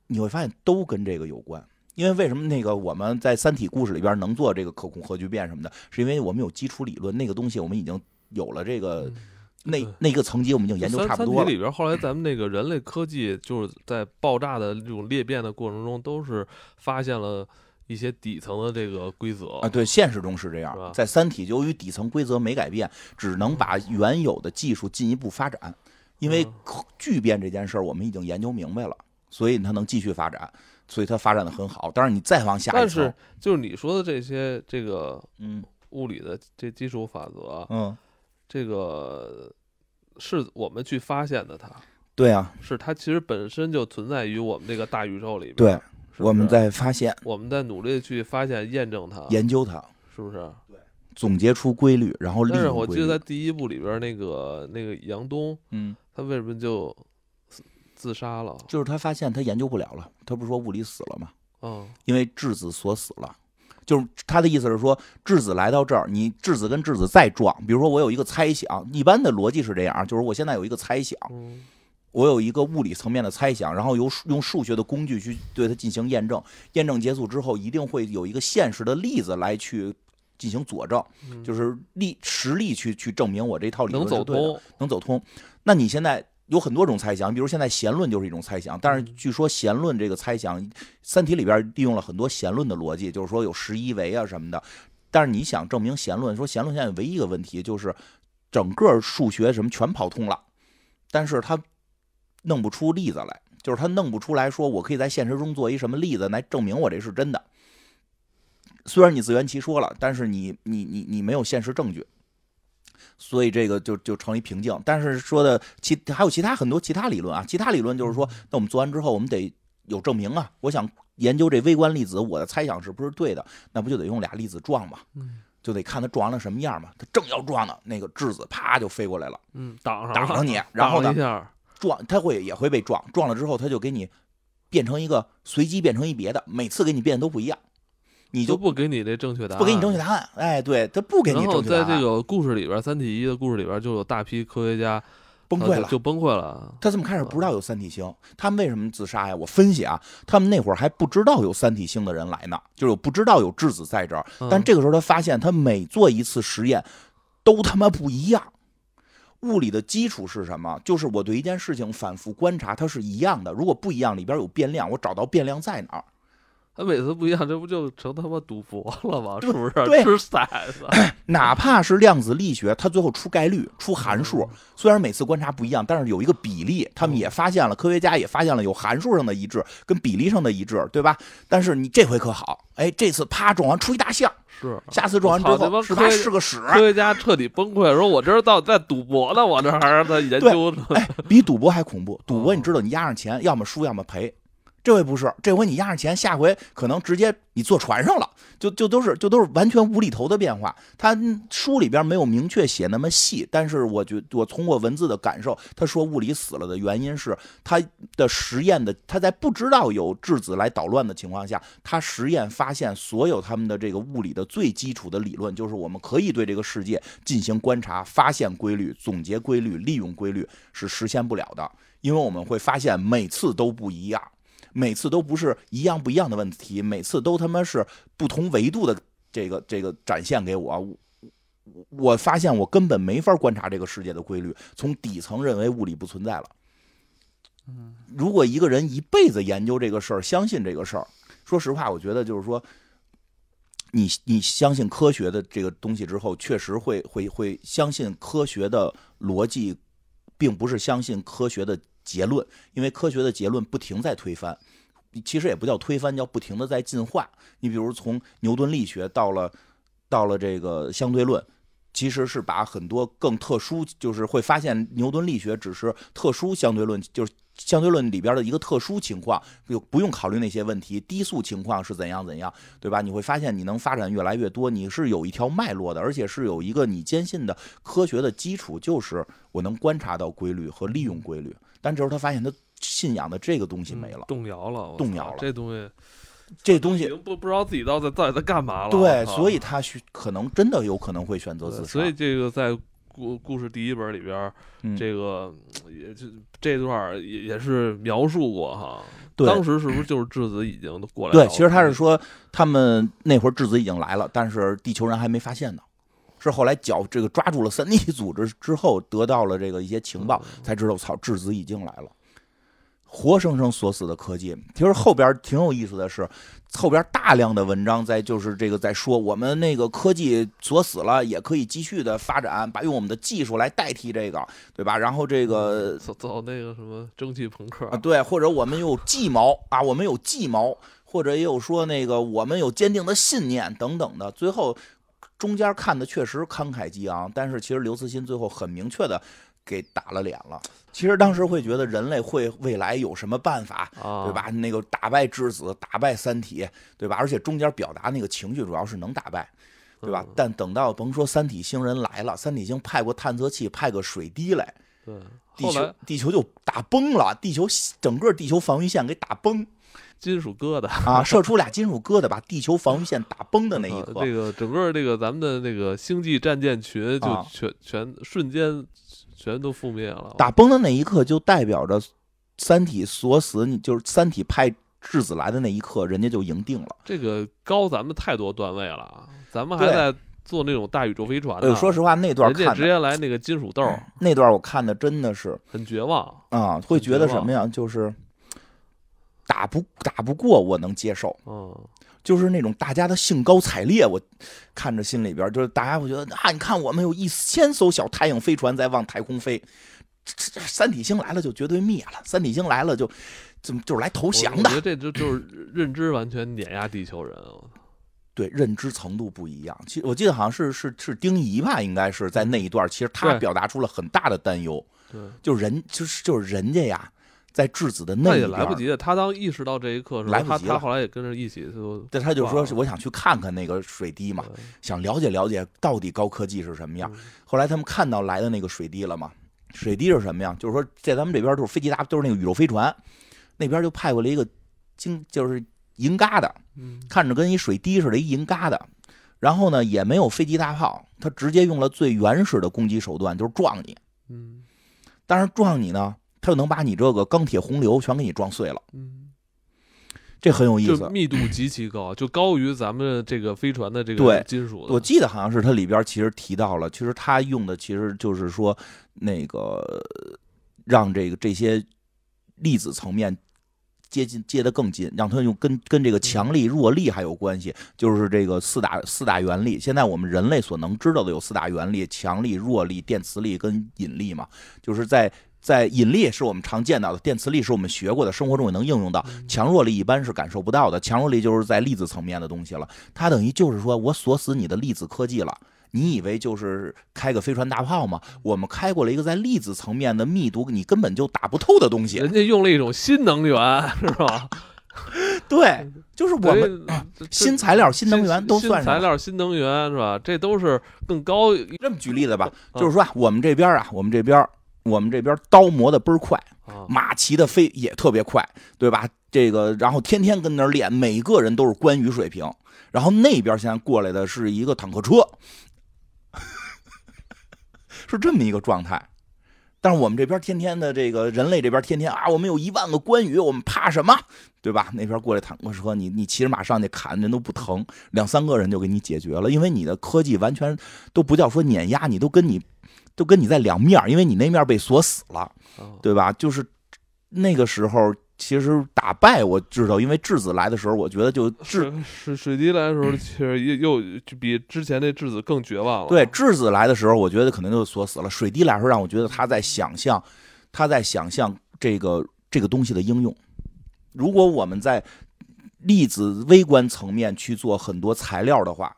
你会发现都跟这个有关。因为为什么那个我们在三体故事里边能做这个可控核聚变什么的，是因为我们有基础理论，那个东西我们已经有了这个那那个层级，我们已经研究差不多了。里边后来咱们那个人类科技就是在爆炸的这种裂变的过程中，都是发现了。一些底层的这个规则啊，对，现实中是这样。在《三体》，由于底层规则没改变，只能把原有的技术进一步发展。因为聚变这件事儿，我们已经研究明白了，所以它能继续发展，所以它发展的很好。但是你再往下，但是就是你说的这些这个嗯物理的这基础法则嗯，这个是我们去发现的，它对啊，是它其实本身就存在于我们这个大宇宙里边。对。我们在发现，我们在努力去发现、验证它、研究它，是不是？对，总结出规律，然后利用但是我记得在第一部里边，那个那个杨东，嗯，他为什么就自杀了？就是他发现他研究不了了。他不是说物理死了吗？嗯，因为质子锁死了。就是他的意思是说，质子来到这儿，你质子跟质子再撞，比如说我有一个猜想，一般的逻辑是这样，就是我现在有一个猜想。我有一个物理层面的猜想，然后由用数学的工具去对它进行验证。验证结束之后，一定会有一个现实的例子来去进行佐证，就是力实力去去证明我这套理论能走通。能走通。那你现在有很多种猜想，比如现在弦论就是一种猜想，但是据说弦论这个猜想，《三体》里边利用了很多弦论的逻辑，就是说有十一维啊什么的。但是你想证明弦论，说弦论现在唯一一个问题就是整个数学什么全跑通了，但是他。弄不出例子来，就是他弄不出来说，我可以在现实中做一什么例子来证明我这是真的。虽然你自圆其说了，但是你你你你没有现实证据，所以这个就就成一瓶颈。但是说的其还有其他很多其他理论啊，其他理论就是说，那我们做完之后，我们得有证明啊。我想研究这微观粒子，我的猜想是不是对的？那不就得用俩粒子撞嘛？就得看它撞成什么样嘛。它正要撞呢，那个质子啪就飞过来了，嗯，挡上挡上你，然后呢？撞，它会也会被撞，撞了之后，它就给你变成一个随机变成一别的，每次给你变的都不一样，你就不给你这正确答案，不给你正确答案，哎，对，他不给你正确答案。在这个故事里边，《三体一》的故事里边，就有大批科学家崩溃了，就崩溃了。他怎么开始不知道有三体星？他们为什么自杀呀？我分析啊，他们那会儿还不知道有三体星的人来呢，就是不知道有质子在这儿。但这个时候他发现，他每做一次实验都他妈不一样。物理的基础是什么？就是我对一件事情反复观察，它是一样的。如果不一样，里边有变量，我找到变量在哪儿。他每次不一样，这不就成他妈赌博了吗？是不是？对，吃骰子。[clears throat] 哪怕是量子力学，它最后出概率、出函数，虽然每次观察不一样，但是有一个比例，他们也发现了，科学家也发现了有函数上的一致跟比例上的一致，对吧？但是你这回可好，哎，这次啪撞完出一大象。是，下次撞完之后是他是个屎，科学家彻底崩溃，说我这是到在赌博呢，我这还是在研究呢。哎，比赌博还恐怖，赌博你知道，你押上钱，要么输，要么赔。这回不是，这回你押上钱，下回可能直接你坐船上了，就就都是就都是完全无厘头的变化。他书里边没有明确写那么细，但是我觉我通过文字的感受，他说物理死了的原因是他的实验的他在不知道有质子来捣乱的情况下，他实验发现所有他们的这个物理的最基础的理论，就是我们可以对这个世界进行观察、发现规律、总结规律、利用规律是实现不了的，因为我们会发现每次都不一样。每次都不是一样不一样的问题，每次都他妈是不同维度的这个这个展现给我，我我发现我根本没法观察这个世界的规律，从底层认为物理不存在了，如果一个人一辈子研究这个事儿，相信这个事儿，说实话，我觉得就是说，你你相信科学的这个东西之后，确实会会会相信科学的逻辑，并不是相信科学的结论，因为科学的结论不停在推翻，其实也不叫推翻，叫不停的在进化。你比如从牛顿力学到了到了这个相对论。其实是把很多更特殊，就是会发现牛顿力学只是特殊相对论，就是相对论里边的一个特殊情况，就不用考虑那些问题。低速情况是怎样怎样，对吧？你会发现你能发展越来越多，你是有一条脉络的，而且是有一个你坚信的科学的基础，就是我能观察到规律和利用规律。但这时候他发现他信仰的这个东西没了，动摇了，动摇了，这东西。这东西不不知道自己到底到底在干嘛了。对，所以他选可能真的有可能会选择自杀。所以这个在故故事第一本里边，这个也就这段也也是描述过哈。当时是不是就是质子已经过来？对，其实他是说他们那会儿质子已经来了，但是地球人还没发现呢。是后来脚这个抓住了三体组织之后，得到了这个一些情报，才知道操，质子已经来了。活生生锁死的科技，其实后边挺有意思的是，后边大量的文章在就是这个在说，我们那个科技锁死了，也可以继续的发展，把用我们的技术来代替这个，对吧？然后这个走走那个什么蒸汽朋克啊，对，或者我们有计谋啊，我们有计谋，或者也有说那个我们有坚定的信念等等的。最后中间看的确实慷慨激昂，但是其实刘慈欣最后很明确的。给打了脸了。其实当时会觉得人类会未来有什么办法，对吧？那个打败质子，打败三体，对吧？而且中间表达那个情绪主要是能打败，对吧？但等到甭说三体星人来了，三体星派过探测器，派个水滴来，对，地球地球就打崩了，地球整个地球防御线给打崩，金属疙瘩啊，射出俩金属疙瘩，把地球防御线打崩的那一刻，这个整个这个咱们的那个星际战舰群就全全瞬间。全都覆灭了。打崩的那一刻，就代表着三体锁死你，就是三体派质子来的那一刻，人家就赢定了。这个高咱们太多段位了，咱们还在做那种大宇宙飞船呢。说实话，那段看直接来那个金属豆，那段我看的真的是很绝望啊！会觉得什么呀？就是打不打不过，我能接受。嗯。就是那种大家的兴高采烈，我看着心里边就是大家会觉得啊，你看我们有一千艘小太阳飞船在往太空飞，三体星来了就绝对灭了，三体星来了就怎么就是来投降的？我觉得这就就是认知完全碾压地球人，[laughs] 对认知程度不一样。其实我记得好像是是是丁仪吧，应该是在那一段，其实他表达出了很大的担忧，对，就是人就是就是人家呀。在质子的那也来不及他当意识到这一刻，来不及他后来也跟着一起就，对，他就说我想去看看那个水滴嘛，想了解了解到底高科技是什么样。后来他们看到来的那个水滴了嘛？水滴是什么呀？就是说在咱们这边都是飞机大，都是那个宇宙飞船，那边就派过来一个经，就是银疙瘩，看着跟一水滴似的，一银疙瘩。然后呢，也没有飞机大炮，他直接用了最原始的攻击手段，就是撞你。嗯，但是撞你呢？他就能把你这个钢铁洪流全给你撞碎了，嗯，这很有意思，密度极其高，就高于咱们这个飞船的这个金属。我记得好像是它里边其实提到了，其实它用的其实就是说那个让这个这些粒子层面接近接得更近，让它用跟跟这个强力弱力还有关系，就是这个四大四大原理。现在我们人类所能知道的有四大原理：强力、弱力、电磁力跟引力嘛，就是在。在引力是我们常见到的，电磁力是我们学过的，生活中也能应用到。强弱力一般是感受不到的，强弱力就是在粒子层面的东西了。它等于就是说我锁死你的粒子科技了。你以为就是开个飞船大炮吗？我们开过了一个在粒子层面的密度你根本就打不透的东西。人家用了一种新能源，是吧？对，就是我们 [clears throat] 新材料、新能源都算材料、新能源是吧？这都是更高。这么举例子吧，就是说我们这边啊，我们这边。我们这边刀磨的倍儿快，马骑的飞也特别快，对吧？这个，然后天天跟那儿练，每个人都是关羽水平。然后那边现在过来的是一个坦克车，是这么一个状态。但是我们这边天天的这个人类这边天天啊，我们有一万个关羽，我们怕什么？对吧？那边过来坦克车，你你骑着马上去砍人都不疼，两三个人就给你解决了，因为你的科技完全都不叫说碾压，你都跟你。都跟你在两面，因为你那面被锁死了，对吧？就是那个时候其实打败我知道，因为质子来的时候，我觉得就质水水滴来的时候，其实又又就比之前那质子更绝望了。对，质子来的时候，我觉得可能就锁死了。水滴来的时候，让我觉得他在想象，他在想象这个这个东西的应用。如果我们在粒子微观层面去做很多材料的话，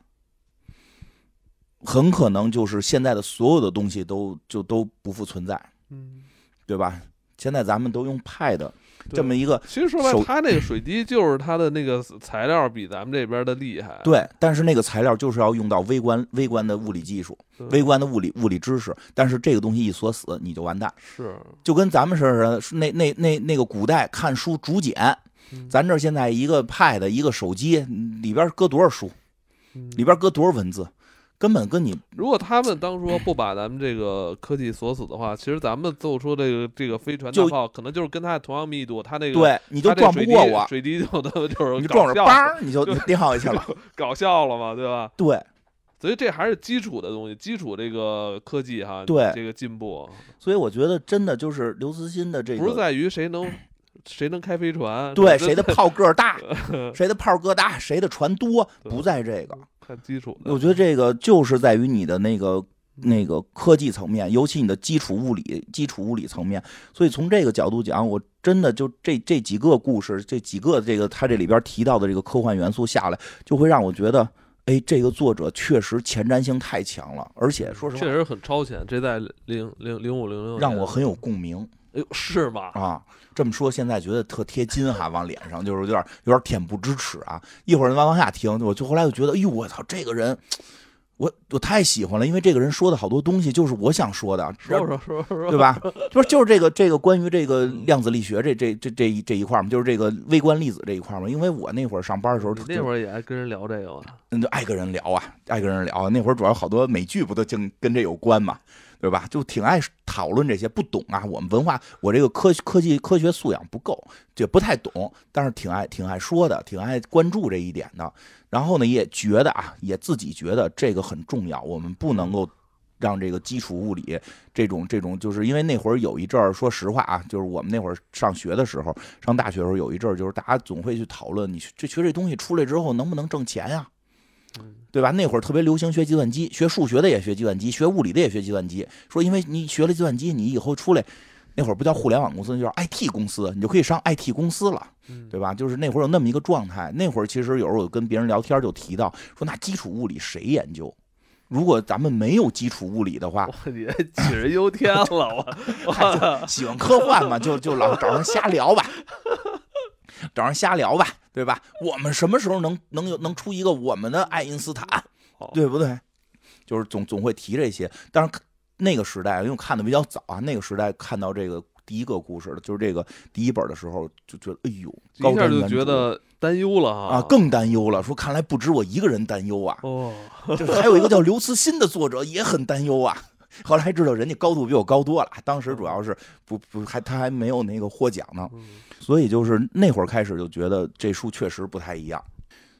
很可能就是现在的所有的东西都就都不复存在，嗯，对吧？现在咱们都用 Pad 这么一个，其实说白了，它那个水滴就是它的那个材料比咱们这边的厉害。对，但是那个材料就是要用到微观微观的物理技术、微观的物理物理知识。但是这个东西一锁死，你就完蛋。是，就跟咱们似的，那那那那个古代看书竹简，咱这现在一个 Pad 一个手机里边搁多少书，里边搁多少文字。根本跟你，如果他们当初不把咱们这个科技锁死的话，其实咱们做出这个这个飞船大炮，可能就是跟它同样密度，它那个对，你就撞不过我，水滴就都就是你撞着叭，你就掉 [laughs] 下去了，搞笑了嘛，对吧？对，所以这还是基础的东西，基础这个科技哈，对。这个进步。所以我觉得真的就是刘慈欣的这个，不是在于谁能 [coughs] 谁能开飞船，对，谁的炮个大，谁的炮个 [laughs] 大，谁的船多，不在这个。看基础，我觉得这个就是在于你的那个那个科技层面，尤其你的基础物理、基础物理层面。所以从这个角度讲，我真的就这这几个故事，这几个这个他这里边提到的这个科幻元素下来，就会让我觉得，哎，这个作者确实前瞻性太强了，而且说实话，确实很超前。这在零零零五零六，让我很有共鸣。哎呦，是吗？啊，这么说现在觉得特贴金哈，往脸上就是有点有点恬不知耻啊。一会儿往往下听，我就后来就觉得，哎呦，我操，这个人，我我太喜欢了，因为这个人说的好多东西就是我想说的，说说说说，对吧？[laughs] 就是就是这个这个关于这个量子力学这这这这一这一块嘛，就是这个微观粒子这一块嘛。因为我那会儿上班的时候，那会儿也爱跟人聊这个嘛，嗯，就爱跟人聊啊，爱跟人聊。那会儿主要好多美剧不都经跟这有关嘛。对吧？就挺爱讨论这些，不懂啊。我们文化，我这个科科技科学素养不够，就不太懂。但是挺爱挺爱说的，挺爱关注这一点的。然后呢，也觉得啊，也自己觉得这个很重要。我们不能够让这个基础物理这种这种，就是因为那会儿有一阵儿，说实话啊，就是我们那会儿上学的时候，上大学的时候有一阵儿，就是大家总会去讨论，你这学这东西出来之后能不能挣钱呀？对吧？那会儿特别流行学计算机，学数学的也学计算机，学物理的也学计算机。说因为你学了计算机，你以后出来，那会儿不叫互联网公司，叫 IT 公司，你就可以上 IT 公司了，对吧？就是那会儿有那么一个状态。那会儿其实有时候我跟别人聊天就提到，说那基础物理谁研究？如果咱们没有基础物理的话，你杞人忧天了，我 [laughs] 喜欢科幻嘛，就就老找人瞎聊吧。[laughs] 找人瞎聊吧，对吧？我们什么时候能能有能出一个我们的爱因斯坦，对不对？就是总总会提这些。但是那个时代，因为我看的比较早啊，那个时代看到这个第一个故事的，就是这个第一本的时候，就觉得哎呦，一下就觉得担忧了啊，更担忧了。说看来不止我一个人担忧啊，哦，就是还有一个叫刘慈欣的作者也很担忧啊。后来还知道人家高度比我高多了，当时主要是不不还他还没有那个获奖呢。所以就是那会儿开始就觉得这书确实不太一样，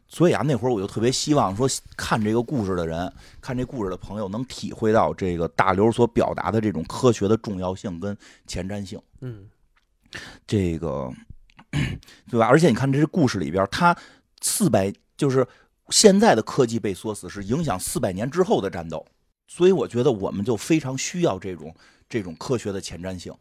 所以啊那会儿我就特别希望说看这个故事的人，看这故事的朋友能体会到这个大刘所表达的这种科学的重要性跟前瞻性。嗯，这个对吧？而且你看这故事里边，他四百就是现在的科技被锁死，是影响四百年之后的战斗，所以我觉得我们就非常需要这种这种科学的前瞻性。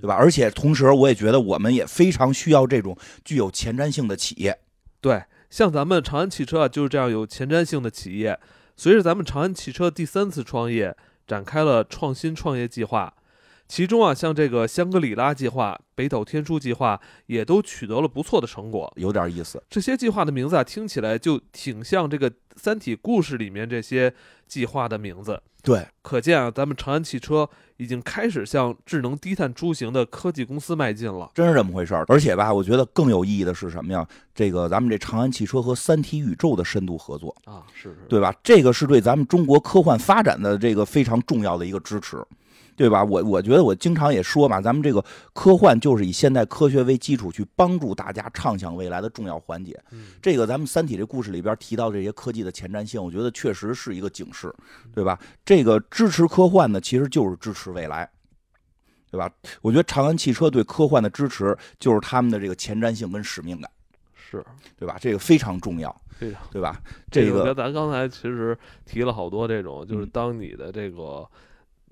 对吧？而且同时，我也觉得我们也非常需要这种具有前瞻性的企业。对，像咱们长安汽车啊，就是这样有前瞻性的企业。随着咱们长安汽车第三次创业，展开了创新创业计划，其中啊，像这个香格里拉计划、北斗天书计划，也都取得了不错的成果。有点意思。这些计划的名字啊，听起来就挺像这个《三体》故事里面这些计划的名字。对，可见啊，咱们长安汽车已经开始向智能低碳出行的科技公司迈进了，真是这么回事儿。而且吧，我觉得更有意义的是什么呀？这个咱们这长安汽车和三体宇宙的深度合作啊，是是，对吧？这个是对咱们中国科幻发展的这个非常重要的一个支持。对吧？我我觉得我经常也说嘛，咱们这个科幻就是以现代科学为基础，去帮助大家畅想未来的重要环节。这个咱们《三体》这故事里边提到这些科技的前瞻性，我觉得确实是一个警示，对吧？这个支持科幻呢，其实就是支持未来，对吧？我觉得长安汽车对科幻的支持，就是他们的这个前瞻性跟使命感，是对吧？这个非常重要，非常对吧？这个咱刚才其实提了好多这种，就是嗯当你的这个。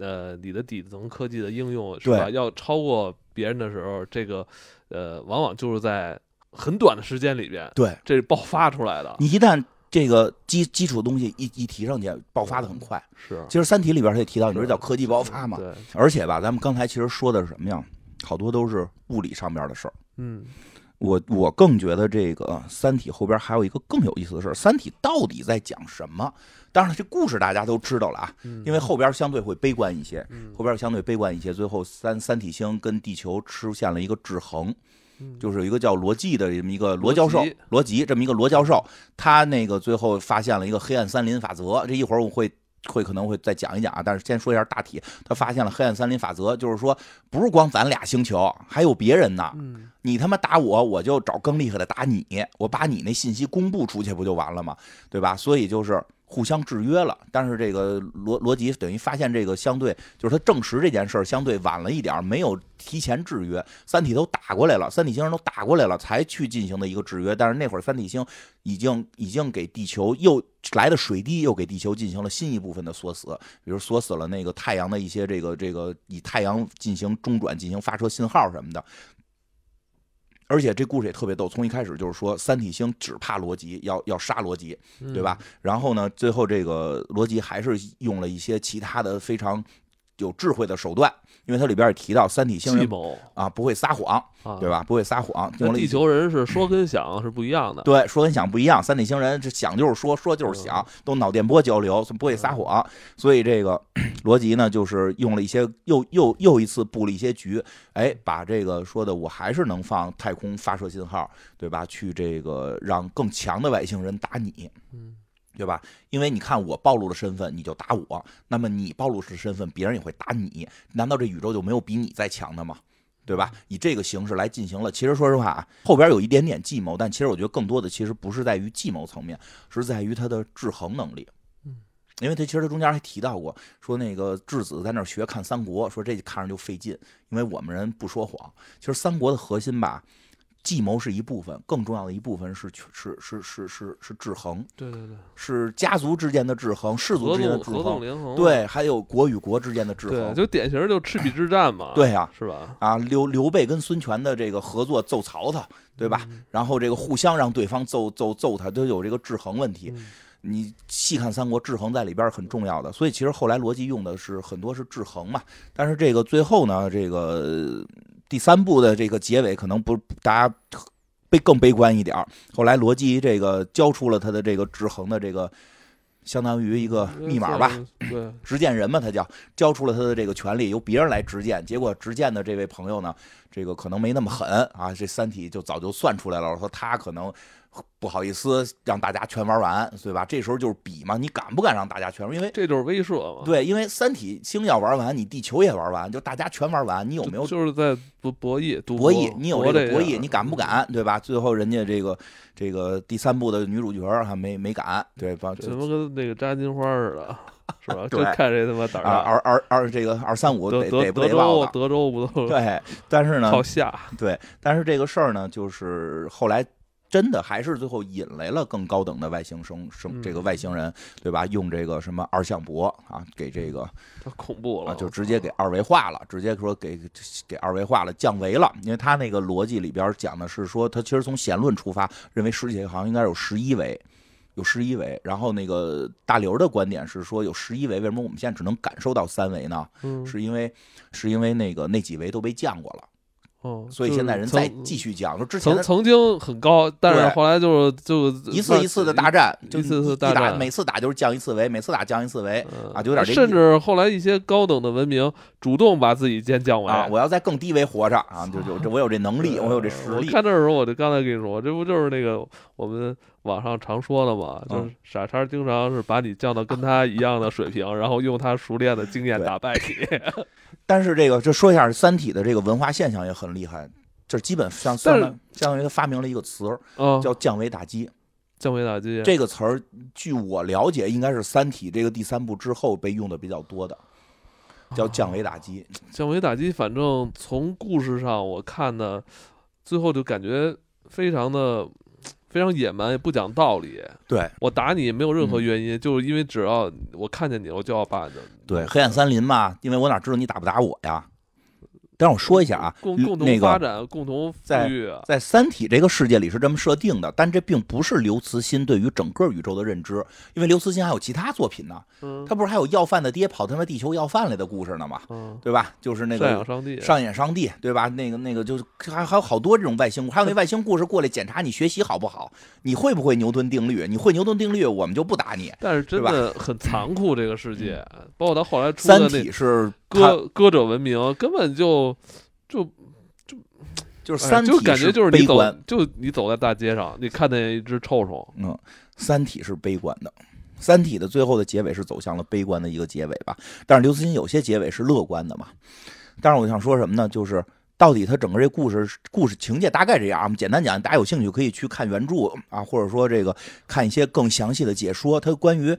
呃，你的底层科技的应用是吧？要超过别人的时候，这个呃，往往就是在很短的时间里边，对，这是爆发出来的。你一旦这个基基础的东西一一提上去，爆发的很快。是，其实《三体》里边他也提到，你说叫科技爆发嘛？对，而且吧，咱们刚才其实说的是什么呀？好多都是物理上边的事儿。嗯，我我更觉得这个《三体》后边还有一个更有意思的事儿，《三体》到底在讲什么？当然，这故事大家都知道了啊，嗯因为后边相对会悲观一些，嗯后边相对悲观一些。最后三三体星跟地球出现了一个制衡，嗯就是有一个叫罗辑的这么一个罗罗教授，罗辑这么一个罗教授，他那个最后发现了一个黑暗森林法则。这一会儿我会会可能会再讲一讲啊，但是先说一下大体。他发现了黑暗森林法则，就是说不是光咱俩星球，还有别人呢。嗯你他妈打我，我就找更厉害的打你，我把你那信息公布出去不就完了吗？对吧？所以就是互相制约了。但是这个罗罗辑等于发现这个相对就是他证实这件事儿相对晚了一点儿，没有提前制约。三体都打过来了，三体星人都打过来了，才去进行的一个制约。但是那会儿三体星已经已经给地球又来的水滴又给地球进行了新一部分的锁死，比如锁死了那个太阳的一些这个这个以太阳进行中转进行发射信号什么的。而且这故事也特别逗，从一开始就是说三体星只怕罗辑，要要杀罗辑，嗯对吧？？然后呢，最后这个罗辑还是用了一些其他的非常有智慧的手段，因为它里边也提到三体星人啊不会撒谎，啊，对？吧？不会撒谎，用了一些那地球人是说跟想是不一样的。对，说跟想不一样，三体星人这想就是说，说就是想，都脑电波交流，不会撒谎。所以这个 [clears throat] 罗辑呢，就是用了一些又又又一次布了一些局，哎，把这个说的我还是能放太空发射信号，对吧？去这个让更强的外星人打你，嗯对吧？因为你看我暴露了身份，你就打我，那么你暴露了身份，别人也会打你。难道这宇宙就没有比你再强的吗？对吧？以这个形式来进行了。其实说实话啊，后边有一点点计谋，但其实我觉得更多的其实不是在于计谋层面，是在于他的制衡能力。嗯，因为他其实他中间还提到过，说那个质子在那儿学看三国，说这看着就费劲，因为我们人不说谎。其实三国的核心吧，计谋是一部分，更重要的一部分是是是是是是制衡，对对对，是家族之间的制衡，氏族之间的制衡。对，还有国与国之间的制对，衡。就典型就赤壁之战嘛。对呀是吧？啊，刘刘备跟孙权的这个合作揍曹操，对吧？嗯？然后这个互相让对方揍揍揍他，都有这个制衡问题。嗯你细看三国，制衡在里边很重要的，所以其实后来逻辑用的是很多是制衡嘛。但是这个最后呢，这个呃第三部的这个结尾可能不大家悲更悲观一点儿。后来罗辑这个交出了他的这个制衡的这个相当于一个密码吧，嗯。对，执剑人嘛，他叫交出了他的这个权利，由别人来执剑。结果执剑的这位朋友呢，这个可能没那么狠啊，这三体就早就算出来了，说他可能不好意思让大家全玩完，对吧？这时候就是比嘛，你敢不敢让大家全玩？因为这就是威慑嘛。对，因为三体星要玩完，你地球也玩完，就大家全玩完，你有没有就就是在博博弈赌博弈？你有博这个博弈，样你敢不？敢？对吧？最后人家这个这个第三部的女主角还没没敢，对吧？什么跟那个扎金花似的，是吧？[laughs] 就看谁他妈胆儿。二二二这个二三五得得不得报了？州德州不都对，但是呢，靠下？对，但是这个事儿呢，就是后来真的还是最后引来了更高等的外星生生这个嗯外星人，对吧？用这个什么二向箔啊，给这个太恐怖了，啊，就直接给二维化了，直接说给给二维化了，降维了。因为他那个逻辑里边讲的是说，他其实从弦论出发，认为世界好像应该有十一维。有十一维，然后那个大刘的观点是说有十一维，为什么我们现在只能感受到三维呢？嗯，是因为是因为那个那几维都被降过了，哦，所以现在人在继续讲，说之前曾曾经很高，但是后来就是就一次一次的大战，就一次次打，大战每次打就是降一次维，每次打降一次维嗯啊就有点甚至后来一些高等的文明主动把自己先降维啊！我要在更低维活着啊，就就这我有这能力，我有这实力。看这时候，我就刚才跟你说，这不就是那个我们网上常说的嘛，就是嗯傻叉经常是把你降到跟他一样的水平，然后用他熟练的经验打败你。[laughs] 但是这个就说一下，《三体》的这个文化现象也很厉害，就是基本上相但是当相当于他发明了一个词儿啊，叫降维打击。降维打击，这个词儿，据我了解，应该是《三体》这个第三部之后被用的比较多的。叫降维打击。降维打击，反正从故事上我看呢，最后就感觉非常的非常野蛮，也不讲道理。对我打你没有任何嗯原因，就是因为只要我看见你，我就要把你。对，黑暗森林嘛，因为我哪知道你打不打我呀？但是我说一下啊，共共那个同发展，共同富在裕啊。在《三体》这个世界里是这么设定的，但这并不是刘慈欣对于整个宇宙的认知，因为刘慈欣还有其他作品呢，嗯他不是还有要饭的爹跑他妈地球要饭来的故事呢吗？嗯，对吧？就是那个上演上帝，上演上帝，对吧？那个那个就是还还有好多这种外星，还有那外星故事过来检查你学习好不好，你会不会牛顿定律？你会牛顿定律，我们就不打你。但是真的很残酷，这个世界，包括他后来出的三体是它歌歌者文明，根本就就就就是哎就三体感觉就是你走悲观，，就你走在大街上，你看见一只臭虫，嗯，三体是悲观的。三体的最后的结尾是走向了悲观的一个结尾吧，但是刘慈欣有些结尾是乐观的嘛。但是我想说什么呢？就是到底他整个这故事故事情节大概这样，我们简单讲，大家有兴趣可以去看原著啊，或者说这个看一些更详细的解说。他关于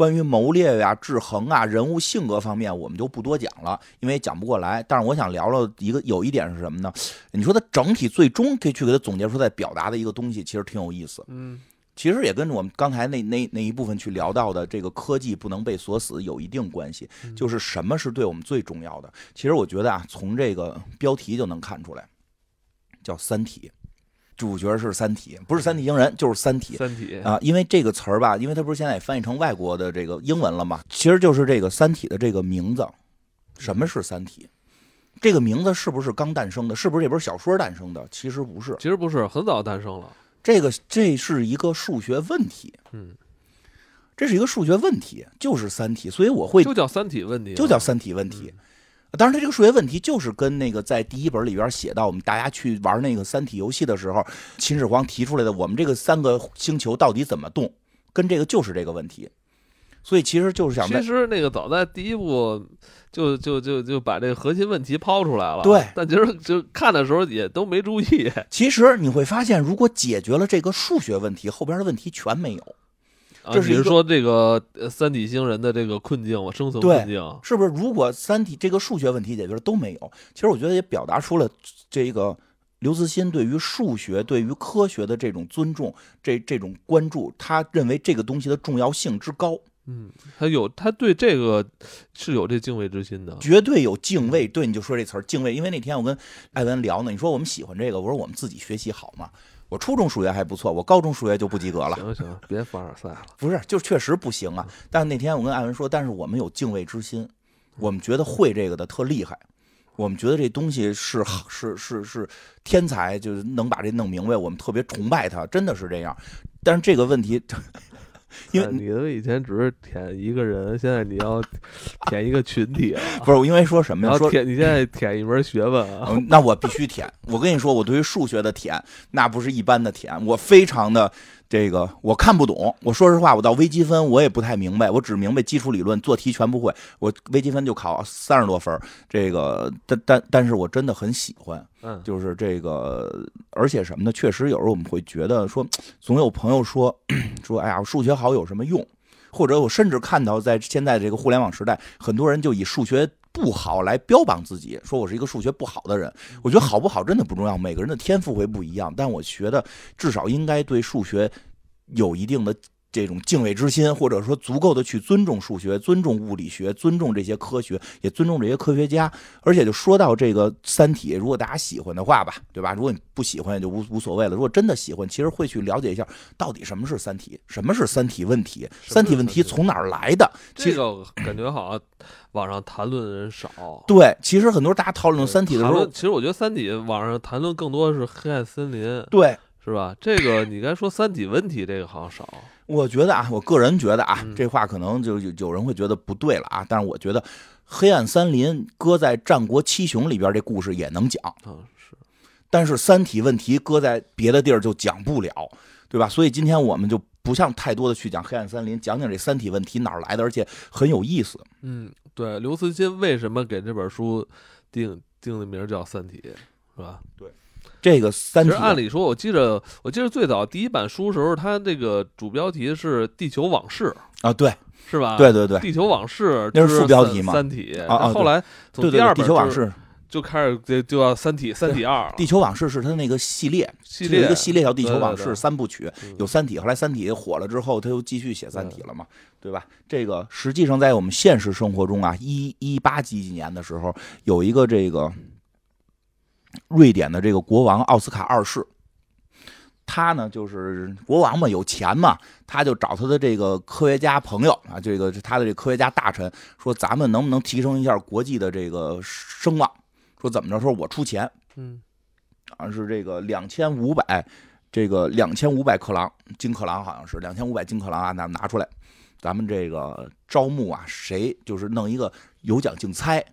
关于谋略呀、制衡啊、人物性格方面，我们就不多讲了，因为讲不过来。但是我想聊聊一个有一点是什么呢？你说它整体最终可以去给它总结出在表达的一个东西，其实挺有意思。嗯，其实也跟我们刚才那那那一部分去聊到的这个科技不能被锁死有一定关系，嗯就是什么是对我们最重要的。其实我觉得啊，从这个标题就能看出来，叫《三体》，主角是三体，不是三体星人，就是三体。三体啊，因为这个词儿吧，因为它不是现在也翻译成外国的这个英文了嘛，其实就是这个《三体》的这个名字。什么是《三体》？这个名字是不是刚诞生的？是不是这本小说诞生的？其实不是，其实不是很早诞生了，这个这是一个数学问题。嗯，这是一个数学问题，就是三体，所以我会就叫三体问题啊，就叫三体问题。当然，他这个数学问题就是跟那个在第一本里边写到，我们大家去玩那个三体游戏的时候，秦始皇提出来的，我们这个三个星球到底怎么动，跟这个就是这个问题。所以其实就是想其实那个早在第一部就就就就把这个核心问题抛出来了，对。但其实就看的时候也都没注意，其实你会发现，如果解决了这个数学问题，后边的问题全没有，啊这是说这个呃三体星人的这个困境吗？生存困境，是不是？如果三体这个数学问题解决了都没有，其实我觉得也表达出了这个刘慈欣对于数学、对于科学的这种尊重，这这种关注，他认为这个东西的重要性之高，嗯，他有他对这个是有这敬畏之心的，绝对有敬畏。对，你就说这词儿敬畏，因为那天我跟艾文聊呢，你说我们喜欢这个，我说我们自己学习好嘛。我初中数学还不错，我高中数学就不及格了。行行，别凡尔赛了，不是，就确实不行啊。但是那天我跟艾文说，但是我们有敬畏之心，我们觉得会这个的特厉害，我们觉得这东西是是是是天才，就是能把这弄明白，我们特别崇拜他，真的是这样。但是这个问题，因为哎你的以前只是舔一个人，现在你要舔一个群体了，不是因为说什么呀？说舔你现在舔一门学问啊，嗯，那我必须舔。我跟你说，我对于数学的舔，那不是一般的舔，我非常的这个我看不懂。我说实话，我到微积分我也不太明白，我只明白基础理论，做题全不会。我微积分就考三十多分儿，这个但但但是我真的很喜欢，嗯，就是这个，而且什么呢？确实有时候我们会觉得说，总有朋友说 [clears throat] 说，哎呀，数学好有什么用？或者我甚至看到，在现在这个互联网时代，很多人就以数学不好来标榜自己，说我是一个数学不好的人。我觉得好不好真的不重要，每个人的天赋会不一样，但我觉得至少应该对数学有一定的这种敬畏之心，或者说足够的去尊重数学、尊重物理学、尊重这些科学，也尊重这些科学家。而且就说到这个《三体》，如果大家喜欢的话吧，对吧？如果你不喜欢也就无无所谓了。如果真的喜欢，其实会去了解一下到底什么是《三体》，什么是三体问题，三体问题从哪儿来的？这个感觉好像网上谈论的人少。对，其实很多大家讨论《三体》的时候，其实我觉得《三体》网上谈论更多的是黑暗森林，对。是吧？这个你该说《三体》问题，这个好像少。我觉得啊，我个人觉得啊，嗯这话可能就有有人会觉得不对了啊，但是我觉得《黑暗森林》搁在《战国七雄》里边，这故事也能讲，但是《三体》问题搁在别的地儿就讲不了，对吧？所以今天我们就不像太多的去讲《黑暗森林》，讲讲这《三体》问题哪儿来的，而且很有意思。嗯，对，刘慈欣为什么给这本书定定的名叫《三体》，是吧？这个《三体其实》按理说，我记着，我记着最早第一版书时候，它这个主标题是《地球往事》，啊，对，是吧？对对对，地球往事那是副标题嘛，三体啊啊，后来从第二地球往事就开始就就要三体三体二，地球往事是它那个系列，系列一个系列叫地球往事三部曲，有三体，后来三体火了之后，他又继续写三体了嘛，对吧？这个实际上在我们现实生活中啊，一一八几几年的时候，有一个这个瑞典的这个国王奥斯卡二世。他呢，就是国王嘛，有钱嘛，他就找他的这个科学家朋友啊，这个他的这科学家大臣说，咱们能不能提升一下国际的这个声望？说怎么着？说我出钱，嗯，啊是这个两千五百，这个两千五百克朗金克朗好像是两千五百金克朗啊，拿拿出来，咱们这个招募啊，谁就是弄一个有奖竞猜。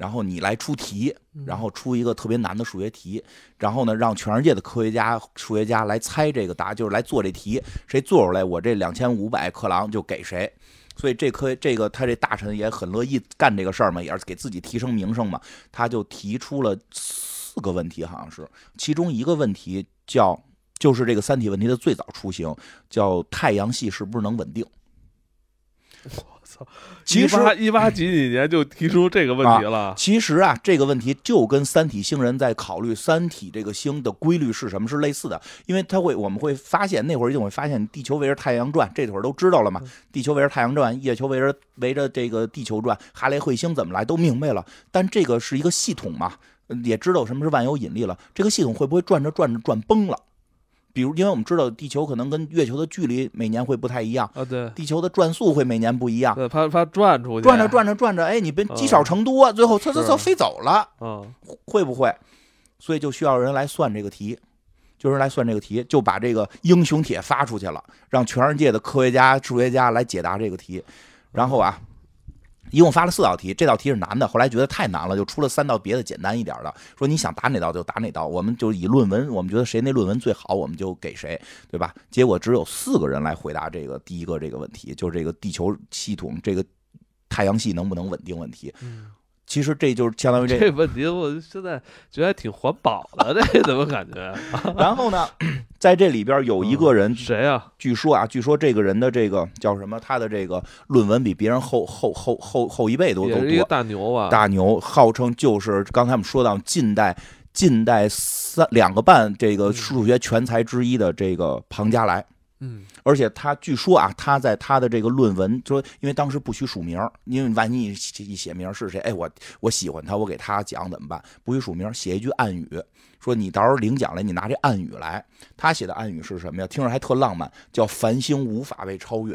然后你来出题，然后出一个特别难的数学题，然后呢，让全世界的科学家、数学家来猜这个答，就是来做这题，谁做出来，我这两千五百克朗就给谁。所以这科这个他这大臣也很乐意干这个事儿嘛，也是给自己提升名声嘛。他就提出了四个问题，好像是其中一个问题叫，就是这个三体问题的最早雏形，叫太阳系是不是能稳定？一八一八几几年就提出这个问题了。其实啊，这个问题就跟三体星人在考虑三体这个星的规律是什么是类似的，因为他会我们会发现那会儿一定会发现地球围着太阳转，这会儿都知道了嘛。地球围着太阳转，月球围着围着这个地球转，哈雷彗星怎么来都明白了。但这个是一个系统嘛，也知道什么是万有引力了。这个系统会不会转着转着转崩了？比如，因为我们知道地球可能跟月球的距离每年会不太一样啊，对，地球的转速会每年不一样，对，它它转出去，转着转着转着，哎，你别积少成多，最后蹭蹭蹭飞走了，嗯，会不会？所以就需要人来算这个题，就是来算这个题，就把这个英雄帖发出去了，让全世界的科学家、数学家来解答这个题，然后啊。一共发了四道题，这道题是难的，后来觉得太难了，就出了三道别的简单一点的。说你想答哪道就答哪道，我们就以论文，我们觉得谁那论文最好，我们就给谁，对吧？结果只有四个人来回答这个第一个这个问题，就是这个地球系统，这个太阳系能不能稳定问题。其实这就是相当于这这问题，我现在觉得还挺环保的，[laughs] 这怎么感觉？然后呢，在这里边有一个人谁啊？据说啊，据说这个人的这个叫什么？他的这个论文比别人厚厚厚厚厚一倍都都多。大牛啊！大牛号称就是刚才我们说到近代近代三两个半这个数学全才之一的这个庞加莱。嗯，而且他据说啊，他在他的这个论文说，因为当时不许署名，因为万一一写名是谁，哎，我我喜欢他，我给他讲怎么办？不许署名，写一句暗语，说你到时候领奖来，你拿这暗语来。他写的暗语是什么呀？听着还特浪漫，叫“繁星无法被超越”。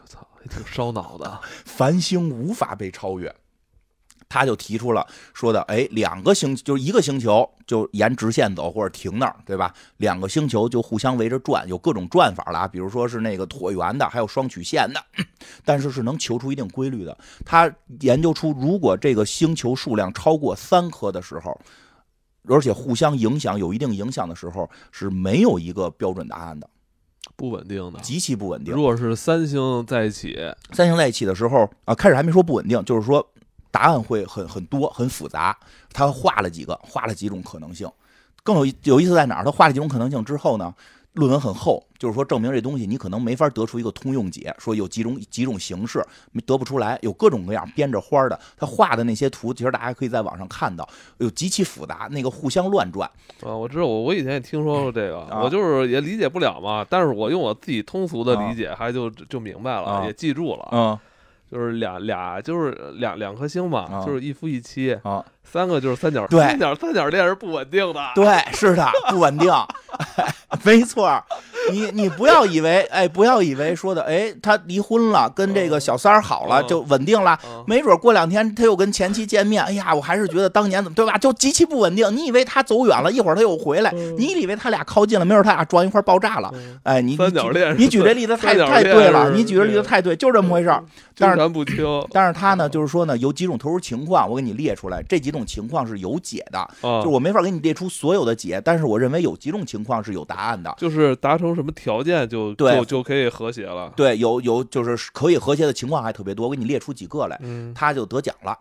我操，还挺烧脑的，“繁星无法被超越”。他就提出了说的，哎，两个星就是一个星球就沿直线走或者停那儿，对吧？两个星球就互相围着转，有各种转法了，比如说是那个椭圆的，还有双曲线的，[coughs] 但是是能求出一定规律的。他研究出，如果这个星球数量超过三颗的时候，而且互相影响有一定影响的时候，是没有一个标准答案的，不稳定的，极其不稳定。如果是三星在一起，三星在一起的时候啊，开始还没说不稳定，就是说。答案会很很多很复杂，他画了几个，画了几种可能性。更有有意思在哪儿？他画了几种可能性之后呢，论文很厚，就是说证明这东西你可能没法得出一个通用解，说有几种几种形式得不出来，有各种各样编着花的。他画的那些图，其实大家可以在网上看到，有极其复杂，那个互相乱转。啊，我知道，我我以前也听说过这个，我就是也理解不了嘛，但是我用我自己通俗的理解，还就就明白了，也记住了。嗯。就是俩俩就是两两颗星嘛，就是一夫一妻啊，三个就是三角，对三角三角恋是不稳定的，对，是的，不稳定，[laughs] 没错。你你不要以为，哎，不要以为说的，哎，他离婚了，跟这个小三儿好了就稳定了，没准过两天他又跟前妻见面，哎呀，我还是觉得当年怎么对吧，就极其不稳定。你以为他走远了，一会儿他又回来，你以为他俩靠近了，没准他俩撞一块爆炸了，哎，你三角恋，你举这例子太太对了，你举这例子太对，就这么回事儿。但是不清，但是他呢，就是说呢，有几种特殊情况，我给你列出来，这几种情况是有解的，就我没法给你列出所有的解，但是我认为有几种情况是有答案的，就是达成什么条件就。就对，就可以和谐了。对，有有就是可以和谐的情况还特别多，我给你列出几个来，他就得奖了。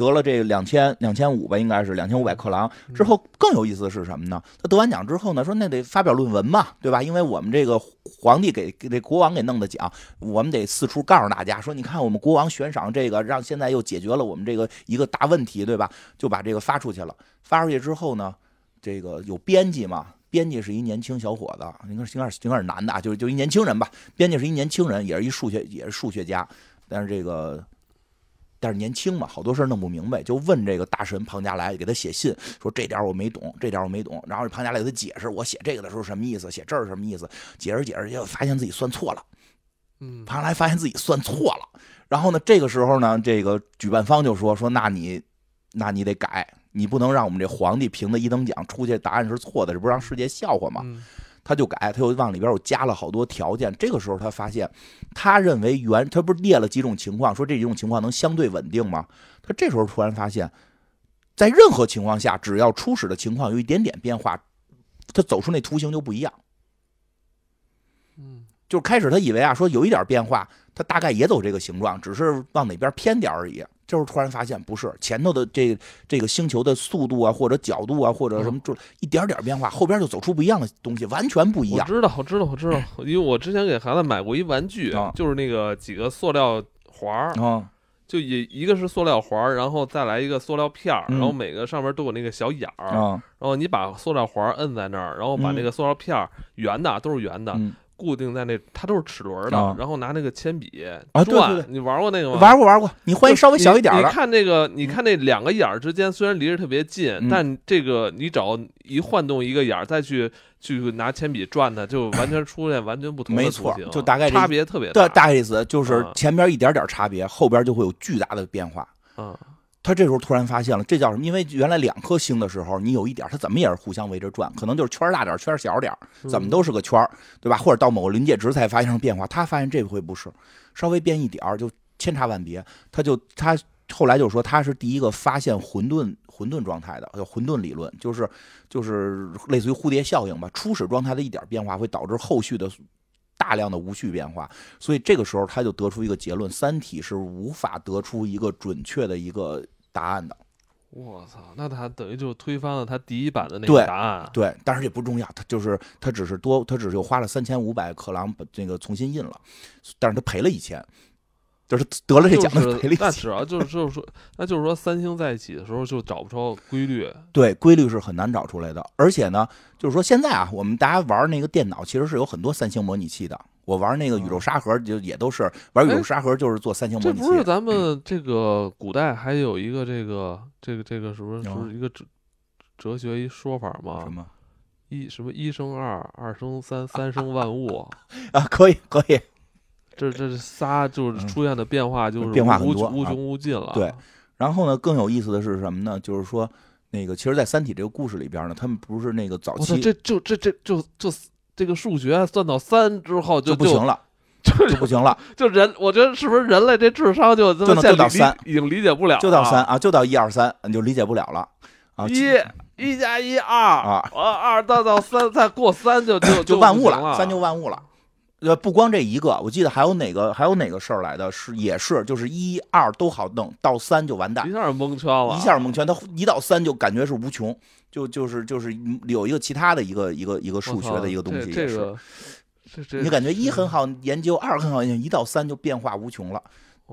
得了这两千两千五吧，应该是两千五百克朗。之后更有意思的是什么呢？他得完奖之后呢，说那得发表论文嘛，对吧？因为我们这个皇帝给给这国王给弄的奖，我们得四处告诉大家说，你看我们国王悬赏这个，让现在又解决了我们这个一个大问题，对吧？就把这个发出去了。发出去之后呢，这个有编辑嘛？编辑是一年轻小伙子，应该是应该是应该是男的啊，就是就一年轻人吧。编辑是一年轻人，也是一数学也是数学家，但是这个。但是年轻嘛，好多事儿弄不明白，就问这个大神庞加莱，给他写信说这点我没懂，这点我没懂。然后庞加莱给他解释，我写这个的时候什么意思，写这儿什么意思，解释解释，就发现自己算错了。嗯，庞加莱发现自己算错了。然后呢，这个时候呢，这个举办方就说说，那你，那你得改，你不能让我们这皇帝评的一等奖出去答案是错的，这不让世界笑话吗？他就改，他又往里边又加了好多条件。这个时候他发现，他认为原他不是列了几种情况，说这几种情况能相对稳定吗？他这时候突然发现，在任何情况下，只要初始的情况有一点点变化，他走出那图形就不一样。嗯，就开始他以为啊，说有一点变化，他大概也走这个形状，只是往哪边偏点而已。这时候突然发现不是前头的这这个星球的速度啊，或者角度啊，或者什么，就一点点变化，后边就走出不一样的东西，完全不一样。我知道，我知道，我知道，因为我之前给孩子买过一玩具，就是那个几个塑料环儿，就一一个是塑料环儿，然后再来一个塑料片儿，然后每个上面都有那个小眼儿，然后你把塑料环摁在那儿，然后把那个塑料片儿圆的都是圆的。固定在那，它都是齿轮的，然后拿那个铅笔啊，对对对，你玩过那个吗？玩过玩过，你换一稍微小一点的。你看那个，你看那两个眼儿之间虽然离着特别近，但这个你只要一晃动一个眼儿，再去去拿铅笔转它，就完全出现完全不同的图形，就大概差别特别大。大概意思就是前边一点点差别，后边就会有巨大的变化。嗯。他这时候突然发现了，这叫什么？因为原来两颗星的时候，你有一点，它怎么也是互相围着转，可能就是圈大点，圈小点，怎么都是个圈对吧？或者到某个临界值才发生变化。他发现这回不是，稍微变一点就千差万别。他就他后来就说他是第一个发现混沌混沌状态的，叫混沌理论，就是就是类似于蝴蝶效应吧。初始状态的一点变化会导致后续的。大量的无序变化，所以这个时候他就得出一个结论：《三体》是无法得出一个准确的一个答案的。我操，那他等于就推翻了他第一版的那个答案。对，但是也不重要，他就是他只是多，他只是花了三千五百克朗把这个重新印了，但是他赔了一千。就是得了这奖的赔了那主要就是就是说，那就是说三星在一起的时候就找不着规律。对，规律是很难找出来的。而且呢，就是说现在啊，我们大家玩那个电脑，其实是有很多三星模拟器的。我玩那个宇宙沙盒，就也都是玩宇宙沙盒，就是做三星模拟器。这不是咱们这个古代还有一个这个这个这个什么是是一个哲哲学一说法吗？什么一什么一生二，二生三，三生万物 [laughs] 啊？可以可以。这这仨就是出现的变化，就是变化很多，无穷无尽了。对，然后呢，更有意思的是什么呢？就是说，那个其实，在《三体》这个故事里边呢，他们不是那个早期，这就这这就就这个数学算到三之后就不行了，[laughs] 就不行了。就人，我觉得是不是人类这智商就就就到三，已经理解不了，就到三啊，就到一二三，你就理解不了了啊。一一加一二啊，二到到三，再过三就就就万物了，三就万物了。呃，不光这一个，我记得还有哪个，还有哪个事儿来的？是也是，就是一二都好弄，到三就完蛋，一下蒙圈了，一下蒙圈。他一到三就感觉是无穷，就就是就是有一个其他的一个一个一个数学的一个东西也是，你感觉一很好研究，二很好研究，一到三就变化无穷了。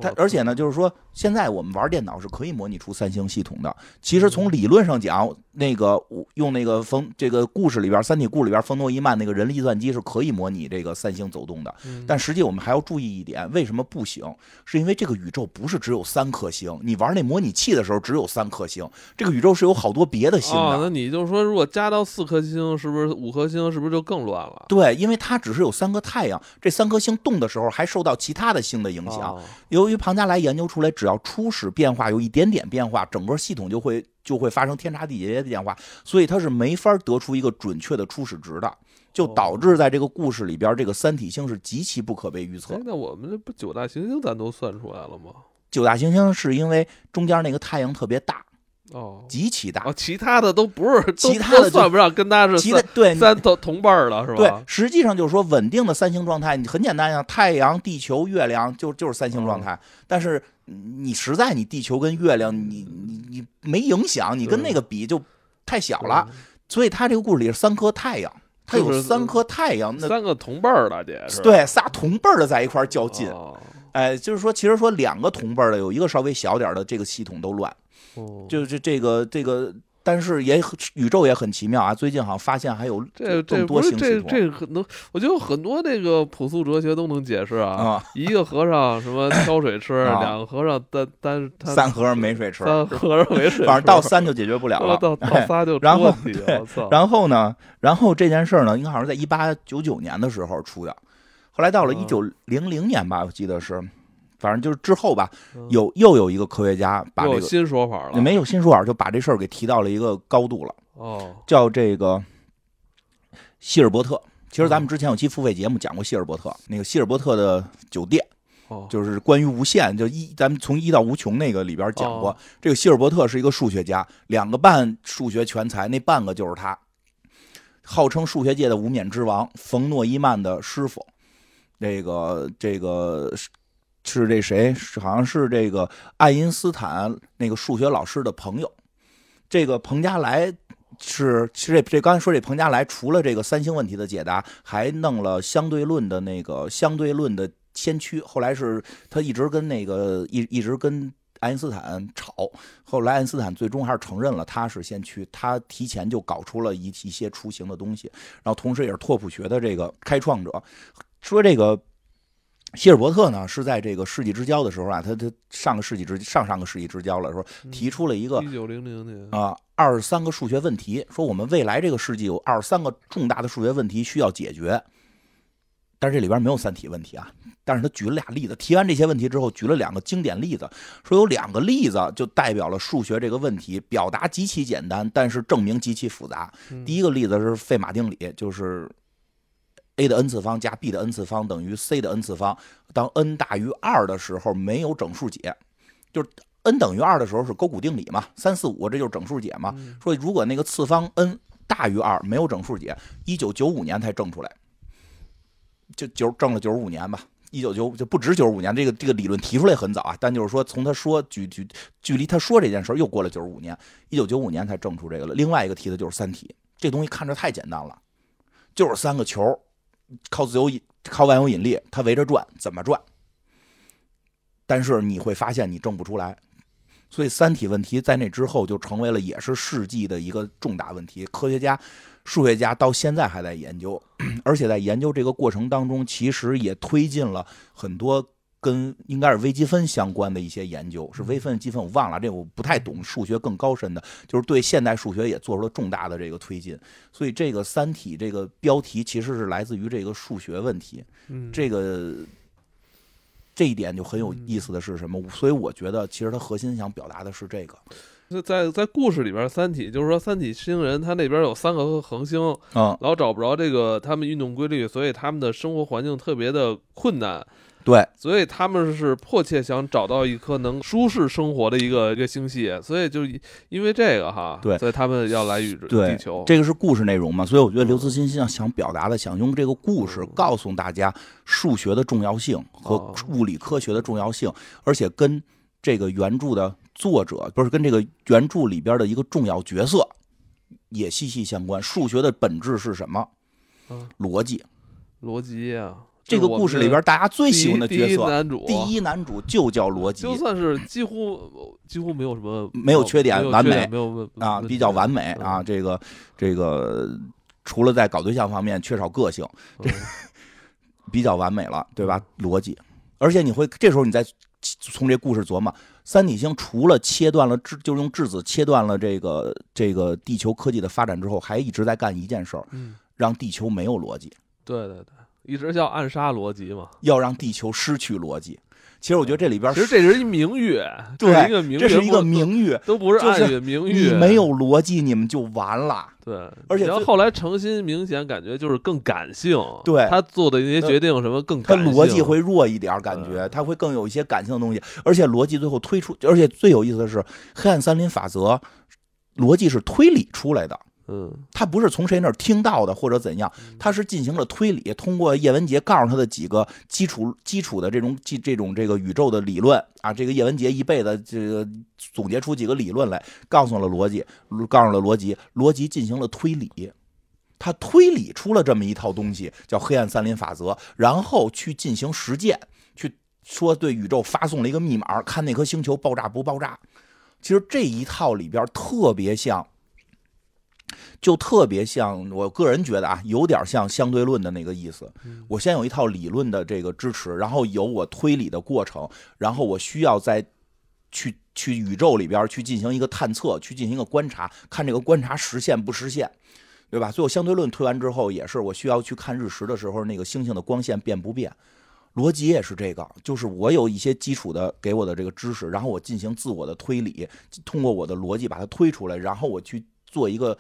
他而且呢，就是说，现在我们玩电脑是可以模拟出三星系统的。其实从理论上讲，那个用那个冯这个故事里边《三体》故事里边冯诺依曼那个人力计算机是可以模拟这个三星走动的。但实际我们还要注意一点，为什么不行？是因为这个宇宙不是只有三颗星。你玩那模拟器的时候只有三颗星，这个宇宙是有好多别的星的。那你就是说，如果加到四颗星，是不是五颗星？是不是就更乱了？对，因为它只是有三个太阳，这三颗星动的时候还受到其他的星的影响。由由于庞加莱研究出来，只要初始变化有一点点变化，整个系统就会就会发生天差地别的变化，所以它是没法得出一个准确的初始值的，就导致在这个故事里边，这个三体星是极其不可被预测。那我们这不九大行星咱都算出来了吗？九大行星是因为中间那个太阳特别大。哦，极其大，哦其他的都不是，其他的算不上，跟它是其他对三同同辈儿了，是吧？对，实际上就是说稳定的三星状态，你很简单呀，太阳、地球、月亮就就是三星状态。但是你实在你地球跟月亮，你你你没影响，你跟那个比就太小了。所以他这个故事里是三颗太阳，他有三颗太阳，那三个同辈儿的对，仨同辈儿的在一块儿较劲。哎，就是说，其实说两个同辈儿的，有一个稍微小点的，这个系统都乱。哦，就是这个这个。但是也宇宙也很奇妙啊！最近好像发现还有这更多星系。这这很多，我觉得很多那个朴素哲学都能解释啊。一个和尚什么挑水吃，[coughs] 两个和尚单单三和尚没水吃，三和尚没水，反正到三就解决不了了。[laughs] 到到仨就然后然后呢？然后这件事儿呢，应该好像在一八九九年的时候出的，后来到了一九零零年吧，我记得是。反正就是之后吧，有又有一个科学家把这个新说法了，没有新说法，就把这事儿给提到了一个高度了。哦，叫这个希尔伯特。其实咱们之前有期付费节目讲过希尔伯特，那个希尔伯特的酒店，就是关于无限，就一咱们从一到无穷那个里边讲过。这个希尔伯特是一个数学家，两个半数学全才，那半个就是他，号称数学界的无冕之王，冯诺依曼的师傅。这个这个。是这谁？好像是这个爱因斯坦那个数学老师的朋友。这个彭加莱是，其实这这刚才说这彭加莱，除了这个三星问题的解答，还弄了相对论的那个相对论的先驱。后来是他一直跟那个一一直跟爱因斯坦吵，后来爱因斯坦最终还是承认了他是先驱，他提前就搞出了一一些雏形的东西，然后同时也是拓扑学的这个开创者。说这个。希尔伯特呢，是在这个世纪之交的时候啊，他他上个世纪之上上个世纪之交了，说提出了一个一九零零年啊二十三个数学问题，说我们未来这个世纪有二十三个重大的数学问题需要解决，但是这里边没有三体问题啊，但是他举了俩例子，提完这些问题之后，举了两个经典例子，说有两个例子就代表了数学这个问题表达极其简单，但是证明极其复杂。第一个例子是费马定理，就是。A 的 n 次方加 b 的 n 次方等于 c 的 n 次方。当 n 大于二的时候，没有整数解，就是 n 等于二的时候是勾股定理嘛？三四五，这就是整数解嘛？说如果那个次方 n 大于二，没有整数解，一九九五年才证出来，就九证了九十五年吧。一九九就不止九十五年，这个这个理论提出来很早啊，但就是说从他说距距距离他说这件事又过了九十五年，一九九五年才证出这个了。另外一个题的就是三体，这东西看着太简单了，就是三个球。靠自由引，靠万有引力，它围着转，怎么转？但是你会发现你挣不出来，所以三体问题在那之后就成为了也是世纪的一个重大问题。科学家、数学家到现在还在研究，[clears throat] 而且在研究这个过程当中，其实也推进了很多。跟应该是微积分相关的一些研究，是微分积分，我忘了，这我不太懂数学更高深的，就是对现代数学也做出了重大的这个推进。所以这个《三体》这个标题其实是来自于这个数学问题。嗯，这个这一点就很有意思的是什么？所以我觉得其实它核心想表达的是这个。在在故事里边，《三体》就是说三体星人他那边有三个恒星，嗯，老找不着这个他们运动规律，所以他们的生活环境特别的困难。对，所以他们是迫切想找到一颗能舒适生活的一个一个星系，所以就因为这个哈，对，所以他们要来宇宙地球。这个是故事内容嘛？所以我觉得刘慈欣想想表达的，想用这个故事告诉大家数学的重要性和物理科学的重要性，而且跟这个原著的作者不是跟这个原著里边的一个重要角色也息息相关。数学的本质是什么？逻辑，逻辑呀。这个故事里边，大家最喜欢的角色，第一男主就叫罗辑，就算是几乎几乎没有什么没有缺点，完美，没有啊，比较完美啊。这个这个，除了在搞对象方面缺少个性，这比较完美了，对吧？逻辑，而且你会这时候你再从这故事琢磨，三体星除了切断了质，就是用质子切断了这个这个地球科技的发展之后，还一直在干一件事儿，让地球没有逻辑。对对对。一直叫暗杀逻辑嘛，要让地球失去逻辑。其实我觉得这里边，其实这是一明喻，对，这是一个名誉，都不是暗语，名誉。你没有逻辑，你们就完了。对，而且后来诚心明显感觉就是更感性，对他做的那些决定什么更，他逻辑会弱一点，感觉他会更有一些感性的东西。而且逻辑最后推出，而且最有意思的是黑暗森林法则，逻辑是推理出来的。嗯，他不是从谁那儿听到的或者怎样，他是进行了推理，通过叶文洁告诉他的几个基础基础的这种这这种这个宇宙的理论啊，这个叶文洁一辈子这个总结出几个理论来，告诉了逻辑，告诉了逻辑，逻辑进行了推理，他推理出了这么一套东西，叫黑暗森林法则，然后去进行实践，去说对宇宙发送了一个密码，看那颗星球爆炸不爆炸。其实这一套里边特别像。就特别像，我个人觉得啊，有点像相对论的那个意思。我先有一套理论的这个支持，然后有我推理的过程，然后我需要再去去宇宙里边去进行一个探测，去进行一个观察，看这个观察实现不实现，对吧？最后相对论推完之后，也是我需要去看日食的时候，那个星星的光线变不变。逻辑也是这个，就是我有一些基础的给我的这个知识，然后我进行自我的推理，通过我的逻辑把它推出来，然后我去做一个。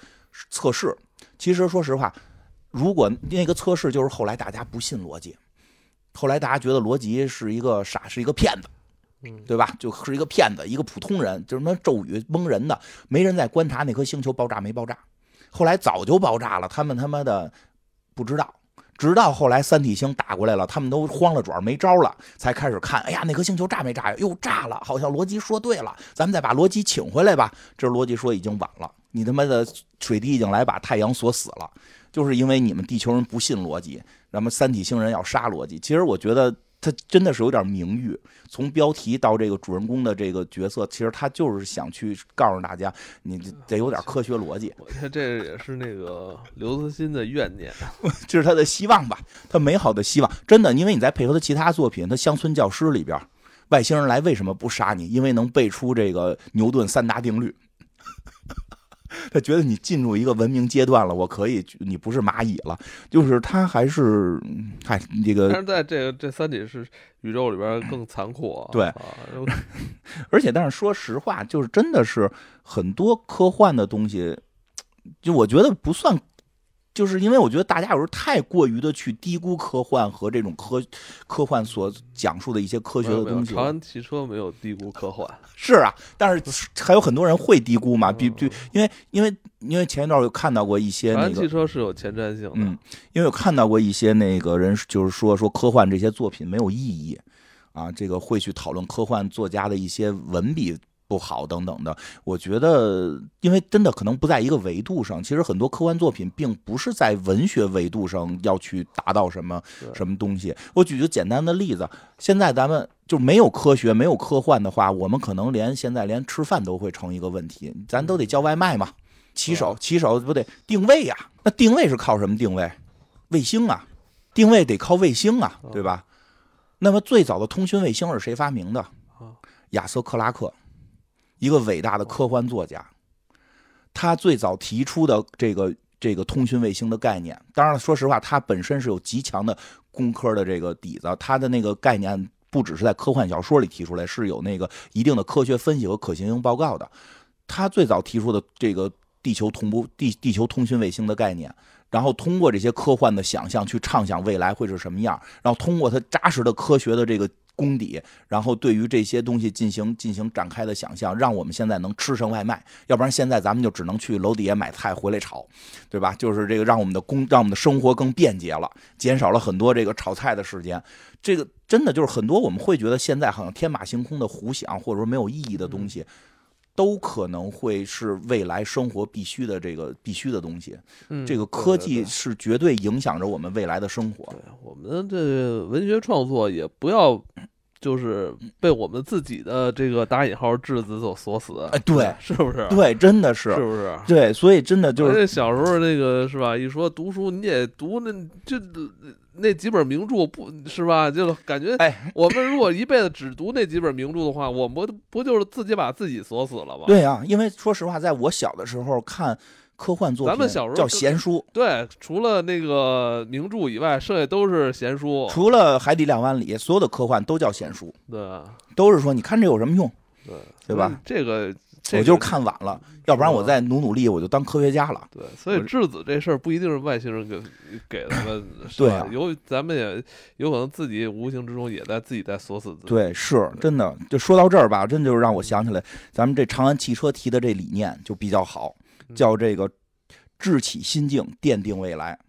测试，其实说实话，如果那个测试就是后来大家不信逻辑，后来大家觉得逻辑是一个傻，是一个骗子，嗯，对吧？就是一个骗子，一个普通人，就什么咒语蒙人的，没人在观察那颗星球爆炸没爆炸。后来早就爆炸了，他们他妈的不知道，直到后来三体星打过来了，他们都慌了爪，没招了，才开始看，哎呀，那颗星球炸没炸呀？又炸了，好像逻辑说对了，咱们再把逻辑请回来吧。这逻辑说已经晚了。你他妈的水滴已经来把太阳锁死了，就是因为你们地球人不信逻辑，那么三体星人要杀逻辑。其实我觉得他真的是有点名誉，从标题到这个主人公的这个角色，其实他就是想去告诉大家，你得有点科学逻辑。我觉得这也是那个刘慈欣的怨念，[laughs] 这是他的希望吧，他美好的希望。真的，因为你在配合他其他作品，他《乡村教师》里边，外星人来为什么不杀你？因为能背出这个牛顿三大定律。他觉得你进入一个文明阶段了，我可以，你不是蚂蚁了，就是他还是，嗨，这个。但是在这个这三体是宇宙里边更残酷，[clears throat] 对，[laughs] 而且但是说实话，就是真的是很多科幻的东西，就我觉得不算。就是因为我觉得大家有时候太过于的去低估科幻和这种科科幻所讲述的一些科学的东西。长安汽车没有低估科幻，[laughs] 是啊，但是还有很多人会低估嘛，比比，因为因为因为前一段有看到过一些那个。长安汽车是有前瞻性的，嗯，因为有看到过一些那个人就是说说科幻这些作品没有意义啊，这个会去讨论科幻作家的一些文笔。不好等等的，我觉得，因为真的可能不在一个维度上。其实很多科幻作品并不是在文学维度上要去达到什么什么东西。我举个简单的例子，现在咱们就没有科学、没有科幻的话，我们可能连现在连吃饭都会成一个问题。咱都得叫外卖嘛，骑手骑手不得定位呀？那定位是靠什么定位？卫星啊，定位得靠卫星啊，对吧？那么最早的通讯卫星是谁发明的？亚瑟克拉克。一个伟大的科幻作家，他最早提出的这个这个通讯卫星的概念，当然了，说实话，他本身是有极强的工科的这个底子，他的那个概念不只是在科幻小说里提出来，是有那个一定的科学分析和可行性报告的。他最早提出的这个地球同步地地球通讯卫星的概念，然后通过这些科幻的想象去畅想未来会是什么样，然后通过他扎实的科学的这个。功底，然后对于这些东西进行进行展开的想象，让我们现在能吃上外卖，要不然现在咱们就只能去楼底下买菜回来炒，对吧？就是这个让我们的工让我们的生活更便捷了，减少了很多这个炒菜的时间。这个真的就是很多我们会觉得现在好像天马行空的胡想，或者说没有意义的东西，都可能会是未来生活必须的这个必须的东西。这个科技是绝对影响着我们未来的生活。我们这文学创作也不要。就是被我们自己的这个打引号质子所锁死，哎，对，[laughs] 是不是？对，真的是，是不是？对，所以真的就是小时候那个是吧？一说读书，你得读那就那几本名著，不是吧？就感觉，哎，我们如果一辈子只读那几本名著的话，我们不就是自己把自己锁死了吗？对啊，因为说实话，在我小的时候看。科幻作品，咱们小时候叫闲书。对，除了那个名著以外，剩下都是闲书。除了《海底两万里》，所有的科幻都叫闲书。对，都是说你看这有什么用？对，对吧？这个我就看晚了，要不然我再努努力，我就当科学家了。对，所以质子这事儿不一定是外星人给给咱们，对啊，有咱们也有可能自己无形之中也在自己在锁死自己。对，是真的。就说到这儿吧，真就是让我想起来，咱们这长安汽车提的这理念就比较好。叫这个智起心境，奠定未来。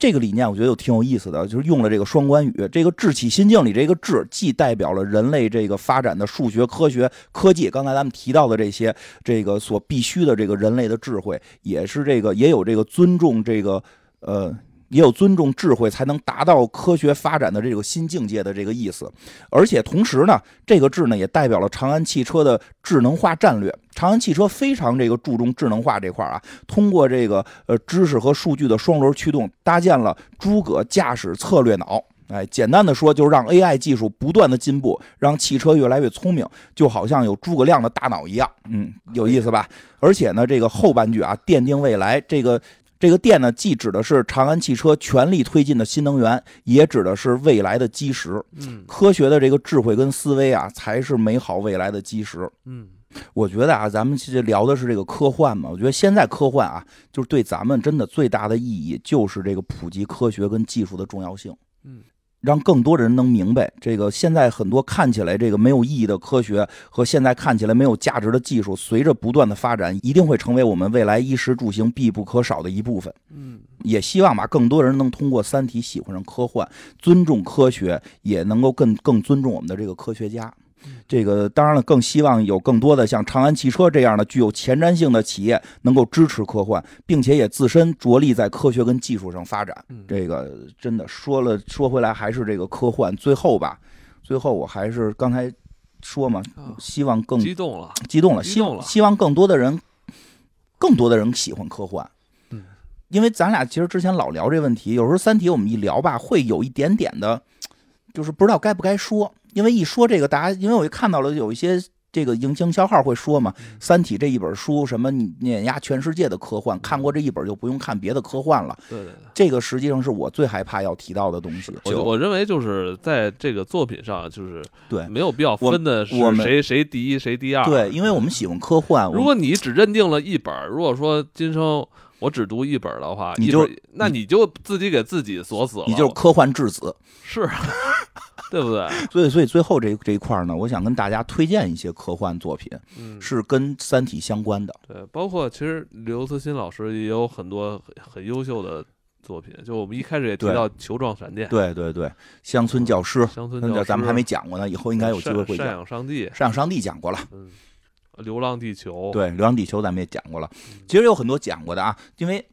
这个理念我觉得又挺有意思的，就是用了这个双关语。这个志气心境里这个志，既代表了人类这个发展的数学、科学、科技，刚才咱们提到的这些，这个所必须的这个人类的智慧，也是这个也有这个尊重这个呃。也有尊重智慧才能达到科学发展的这个新境界的这个意思，而且同时呢，这个智呢也代表了长安汽车的智能化战略。长安汽车非常这个注重智能化这块啊，通过这个呃知识和数据的双轮驱动，搭建了诸葛驾驶策略脑。哎，简单的说就是让 AI 技术不断的进步，让汽车越来越聪明，就好像有诸葛亮的大脑一样。嗯，有意思吧？而且呢，这个后半句啊，奠定未来这个。这个电呢，既指的是长安汽车全力推进的新能源，也指的是未来的基石。嗯，科学的这个智慧跟思维啊，才是美好未来的基石。嗯，我觉得啊，咱们其实聊的是这个科幻嘛。我觉得现在科幻啊，就是对咱们真的最大的意义，就是这个普及科学跟技术的重要性。嗯。让更多的人能明白，这个现在很多看起来这个没有意义的科学和现在看起来没有价值的技术，随着不断的发展，一定会成为我们未来衣食住行必不可少的一部分。嗯，也希望吧，更多人能通过《三体》喜欢上科幻，尊重科学，也能够更更尊重我们的这个科学家。这个当然了，更希望有更多的像长安汽车这样的具有前瞻性的企业能够支持科幻，并且也自身着力在科学跟技术上发展。这个真的说了说回来还是这个科幻。最后吧，最后我还是刚才说嘛，希望更激动了，激动了，希望，希望更多的人，更多的人喜欢科幻。嗯，因为咱俩其实之前老聊这问题，有时候《三体》我们一聊吧，会有一点点的，就是不知道该不该说。因为一说这个，大家因为我就看到了有一些这个营营销号会说嘛，《三体》这一本书什么碾压全世界的科幻，看过这一本就不用看别的科幻了。对对对，这个实际上是我最害怕要提到的东西。我我认为就是在这个作品上，就是对没有必要分的是谁谁第一谁第二。对，因为我们喜欢科幻。如果你只认定了一本，如果说今生我只读一本的话，你就那你就自己给自己锁死了，你就是科幻质子。是。[laughs] 对不对？[laughs] 所以，所以最后这这一块呢，我想跟大家推荐一些科幻作品，是跟《三体》相关的。对，包括其实刘慈欣老师也有很多很优秀的作品。就我们一开始也提到《球状闪电》，对对对，乡村教师，乡村教师，咱们还没讲过呢，以后应该有机会会讲。赡养上帝，赡养上帝讲过了。嗯，流浪地球，对，流浪地球咱们也讲过了。其实有很多讲过的啊，因为。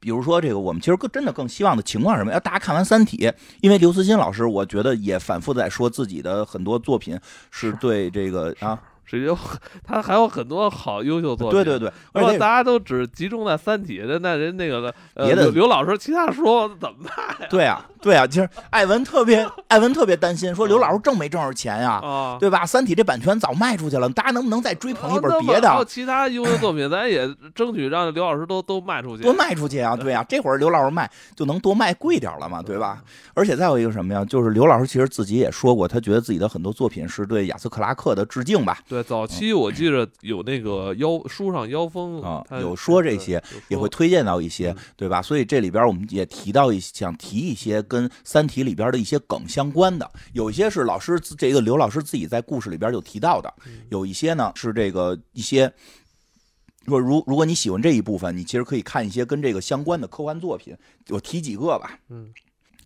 比如说这个，我们其实更真的更希望的情况是什么？要大家看完《三体》，因为刘慈欣老师，我觉得也反复在说自己的很多作品是对这个啊。是有，[laughs] 他还有很多好优秀作品。对对对，而且大家都只集中在《三体》，那人那个别的刘老师其他书怎么办？对啊，对啊，其实艾文特别，艾文特别担心，说刘老师挣没挣着钱呀？对吧？《三体》这版权早卖出去了，大家能不能再追捧一本别的？还有其他优秀作品，咱也争取让刘老师都都卖出去，多卖出去啊！对啊，这会儿刘老师卖就能多卖贵点了嘛，对吧？而且再有一个什么呀？就是刘老师其实自己也说过，他觉得自己的很多作品是对亚瑟克拉克的致敬吧？对，早期我。记着有那个妖书上妖风啊，有说这些，也会推荐到一些，对吧？所以这里边我们也提到一想提一些跟《三体》里边的一些梗相关的，有一些是老师这个刘老师自己在故事里边就提到的，有一些呢是这个一些说如如果你喜欢这一部分，你其实可以看一些跟这个相关的科幻作品，我提几个吧，嗯。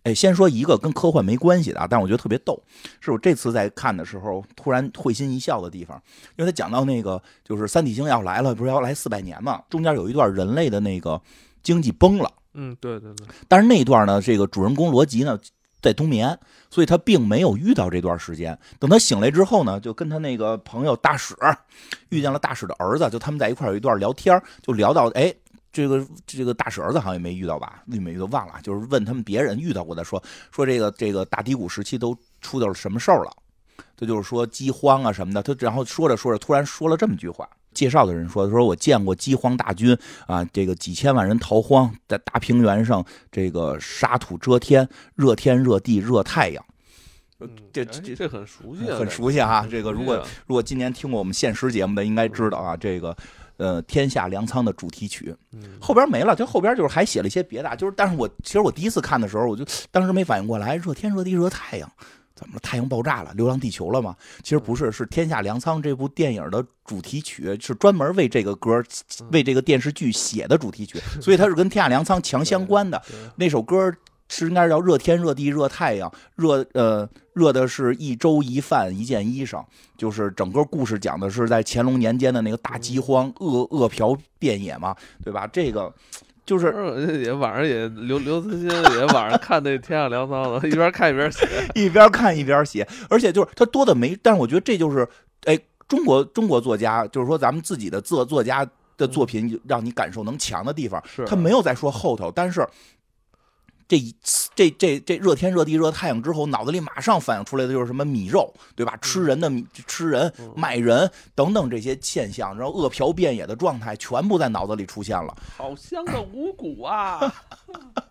哎，先说一个跟科幻没关系的啊，但我觉得特别逗，是我这次在看的时候突然会心一笑的地方，因为他讲到那个就是三体星要来了，不是要来四百年嘛，中间有一段人类的那个经济崩了，嗯，对对对，但是那一段呢，这个主人公罗辑呢在冬眠，所以他并没有遇到这段时间。等他醒来之后呢，就跟他那个朋友大使遇见了大使的儿子，就他们在一块有一段聊天，就聊到哎。这个这个大使儿子好像也没遇到吧？遇没遇到忘了，就是问他们别人遇到过的，说说这个这个大低谷时期都出了什么事儿了？这就是说饥荒啊什么的。他然后说着说着，突然说了这么句话：介绍的人说，他说我见过饥荒大军啊，这个几千万人逃荒，在大平原上，这个沙土遮天，热天热地热太阳。这这这很熟悉，很熟悉啊！这个如果如果今年听过我们现实节目的，应该知道啊，这个。呃，天下粮仓的主题曲，后边没了，就后边就是还写了一些别的，就是，但是我其实我第一次看的时候，我就当时没反应过来，热天热地热太阳，怎么了？太阳爆炸了，流浪地球了吗？其实不是，是《天下粮仓》这部电影的主题曲，是专门为这个歌、为这个电视剧写的主题曲，所以它是跟《天下粮仓》强相关的。[laughs] 那首歌是应该是叫“热天热地热太阳”，热呃热的是一粥一饭一件衣裳，就是整个故事讲的是在乾隆年间的那个大饥荒，饿饿殍遍野嘛，对吧？这个。就是也晚上也刘刘慈欣也晚上看那《天上聊骚》的，一边看一边写，[laughs] 一边看一边写，而且就是他多的没，但是我觉得这就是哎，中国中国作家，就是说咱们自己的作作家的作品，让你感受能强的地方，他没有在说后头，但是。这一这这这热天热地热太阳之后，脑子里马上反映出来的就是什么米肉，对吧？吃人的米，吃人卖人等等这些现象，然后饿殍遍野的状态，全部在脑子里出现了。好香的五谷啊，[laughs]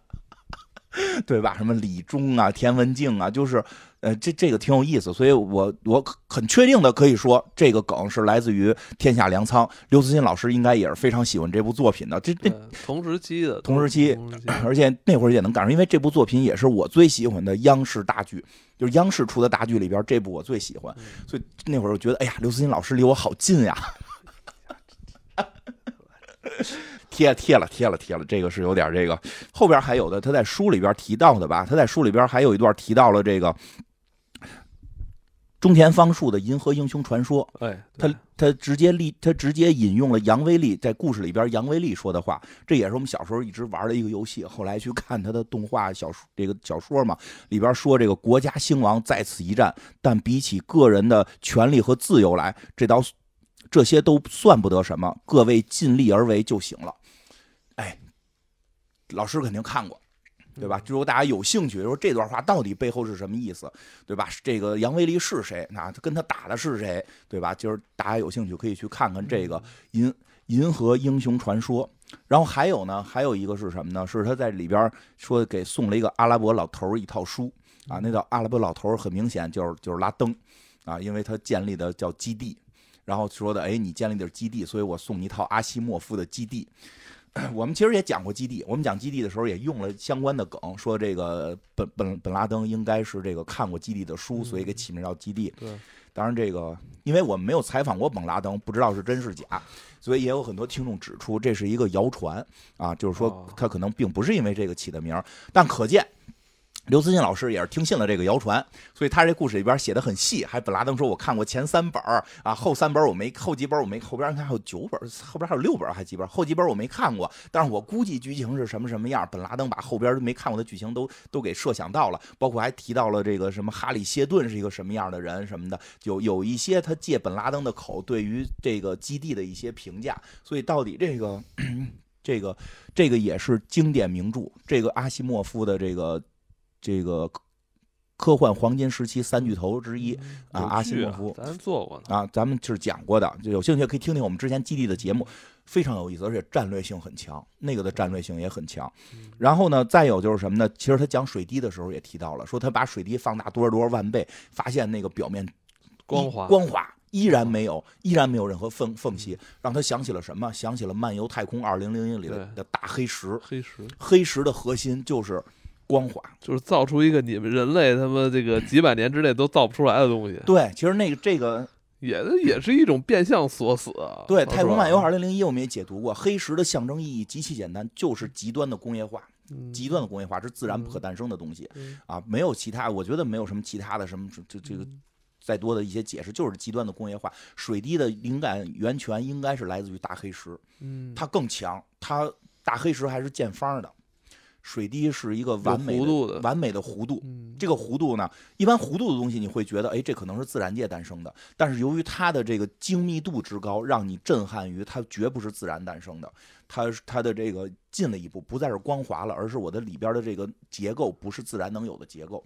对吧？什么李忠啊，田文静啊，就是。呃，这这个挺有意思，所以我我很确定的可以说，这个梗是来自于《天下粮仓》。刘慈欣老师应该也是非常喜欢这部作品的。这这同时期的，同时期，而且那会儿也能赶上，因为这部作品也是我最喜欢的央视大剧，就是央视出的大剧里边，这部我最喜欢。所以那会儿我觉得，哎呀，刘慈欣老师离我好近呀。[laughs] 贴贴了贴了贴了，这个是有点这个。后边还有的，他在书里边提到的吧？他在书里边还有一段提到了这个。中田芳树的《银河英雄传说》，哎，他他直接立，他直接引用了杨威利在故事里边杨威利说的话，这也是我们小时候一直玩的一个游戏。后来去看他的动画小说，这个小说嘛，里边说这个国家兴亡在此一战，但比起个人的权利和自由来，这道这些都算不得什么，各位尽力而为就行了。哎，老师肯定看过。对吧？就如果大家有兴趣，说这段话到底背后是什么意思，对吧？这个杨威利是谁？那跟他打的是谁？对吧？就是大家有兴趣可以去看看这个《银银河英雄传说》。然后还有呢，还有一个是什么呢？是他在里边说给送了一个阿拉伯老头一套书啊。那叫阿拉伯老头很明显就是就是拉登啊，因为他建立的叫基地，然后说的哎，你建立的是基地，所以我送你一套阿西莫夫的基地。[clears throat] 我们其实也讲过基地，我们讲基地的时候也用了相关的梗，说这个本本本拉登应该是这个看过基地的书，所以给起名叫基地。对，当然这个因为我们没有采访过本拉登，不知道是真是假，所以也有很多听众指出这是一个谣传啊，就是说他可能并不是因为这个起的名，但可见。刘慈欣老师也是听信了这个谣传，所以他这故事里边写的很细。还本拉登说：“我看过前三本啊，后三本我没，后几本我没，后边你看还有九本，后边还有六本还几本，后几本我没看过。但是我估计剧情是什么什么样。本拉登把后边没看过的剧情都都给设想到了，包括还提到了这个什么哈里谢顿是一个什么样的人什么的，有有一些他借本拉登的口对于这个基地的一些评价。所以到底这个 [clears throat] 这个这个也是经典名著，这个阿西莫夫的这个。这个科幻黄金时期三巨头之一啊，阿西莫夫，咱做过啊，咱们是讲过的，就有兴趣可以听听我们之前基地的节目，非常有意思，而且战略性很强，那个的战略性也很强。然后呢，再有就是什么呢？其实他讲水滴的时候也提到了，说他把水滴放大多少多少万倍，发现那个表面光滑，光滑依然没有，依然没有任何缝缝隙，让他想起了什么？想起了《漫游太空二零零一》里的的大黑石，黑石，黑石的核心就是。光滑就是造出一个你们人类他妈这个 [laughs] 几百年之内都造不出来的东西。对，其实那个这个也也是一种变相锁死。对，《太空漫游二零零一》我们也解读过，黑石的象征意义极其简单，就是极端的工业化，极端的工业化是自然不可诞生的东西啊，没有其他，我觉得没有什么其他的什么这这个再多的一些解释，就是极端的工业化。水滴的灵感源泉应该是来自于大黑石，嗯，它更强，它大黑石还是见方的。水滴是一个完美的、完美的弧度。这个弧度呢，一般弧度的东西你会觉得，哎，这可能是自然界诞生的。但是由于它的这个精密度之高，让你震撼于它绝不是自然诞生的。它它的这个进了一步，不再是光滑了，而是我的里边的这个结构不是自然能有的结构。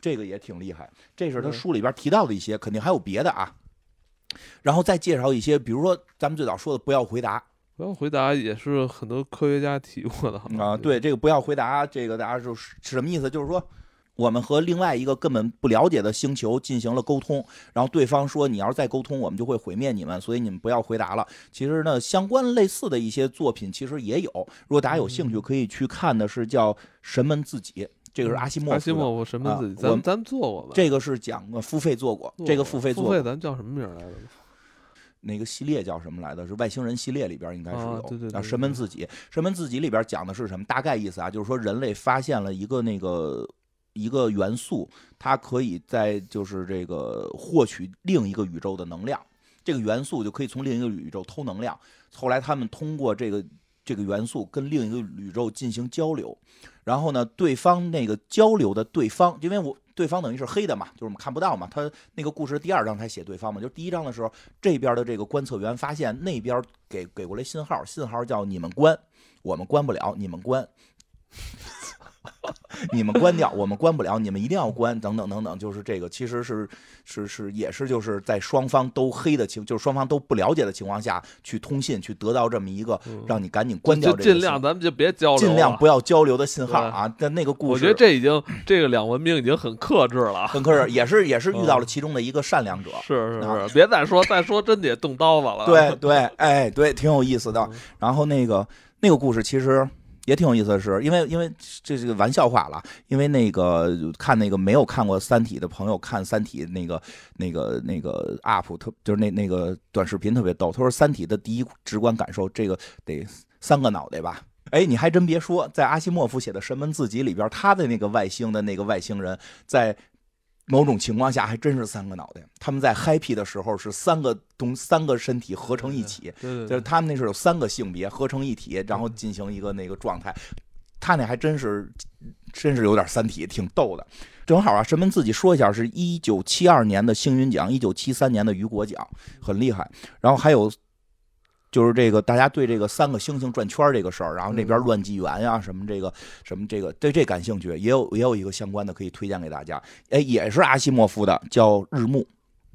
这个也挺厉害。这是他书里边提到的一些，肯定还有别的啊。然后再介绍一些，比如说咱们最早说的“不要回答”。不要回答也是很多科学家提过的啊，对这个不要回答，这个大家就是什么意思？就是说我们和另外一个根本不了解的星球进行了沟通，然后对方说你要是再沟通，我们就会毁灭你们，所以你们不要回答了。其实呢，相关类似的一些作品其实也有，如果大家有兴趣，可以去看的是叫《神们自己》。这个是阿西莫夫。阿西莫夫神门自己，咱咱做过吧？这个是讲付费做过，这个付费做。付费咱叫什么名来着？那个系列叫什么来的？是外星人系列里边应该是有。对对。神门自己，神门自己里边讲的是什么？大概意思啊，就是说人类发现了一个那个一个元素，它可以在就是这个获取另一个宇宙的能量，这个元素就可以从另一个宇宙偷能量。后来他们通过这个这个元素跟另一个宇宙进行交流，然后呢，对方那个交流的对方，因为我。对方等于是黑的嘛，就是我们看不到嘛。他那个故事第二章才写对方嘛，就第一章的时候，这边的这个观测员发现那边给给过来信号，信号叫你们关，我们关不了，你们关。[laughs] 你们关掉，我们关不了，你们一定要关，等等等等，就是这个，其实是是是，也是就是在双方都黑的情，就是双方都不了解的情况下去通信，去得到这么一个让你赶紧关掉，尽量咱们就别交流，尽量不要交流的信号啊。但那个故事，我觉得这已经这个两文明已经很克制了，很克制，也是也是遇到了其中的一个善良者，是是是，别再说再说真得动刀子了。对对，哎对，挺有意思的。然后那个那个故事其实。也挺有意思的是，因为因为这是个玩笑话了，因为那个看那个没有看过《三体》的朋友看《三体》那个那个那个 UP 特就是那那个短视频特别逗，他说《三体》的第一直观感受，这个得三个脑袋吧？哎，你还真别说，在阿西莫夫写的《神门自己》里边，他的那个外星的那个外星人，在。某种情况下还真是三个脑袋，他们在 happy 的时候是三个东三个身体合成一起，就是他们那是有三个性别合成一体，然后进行一个那个状态。他那还真是，真是有点三体，挺逗的。正好啊，神门自己说一下，是一九七二年的星云奖，一九七三年的雨果奖，很厉害。然后还有。就是这个，大家对这个三个星星转圈这个事儿，然后那边乱纪元呀，什么这个什么这个，对这感兴趣，也有也有一个相关的可以推荐给大家。哎，也是阿西莫夫的，叫《日暮》。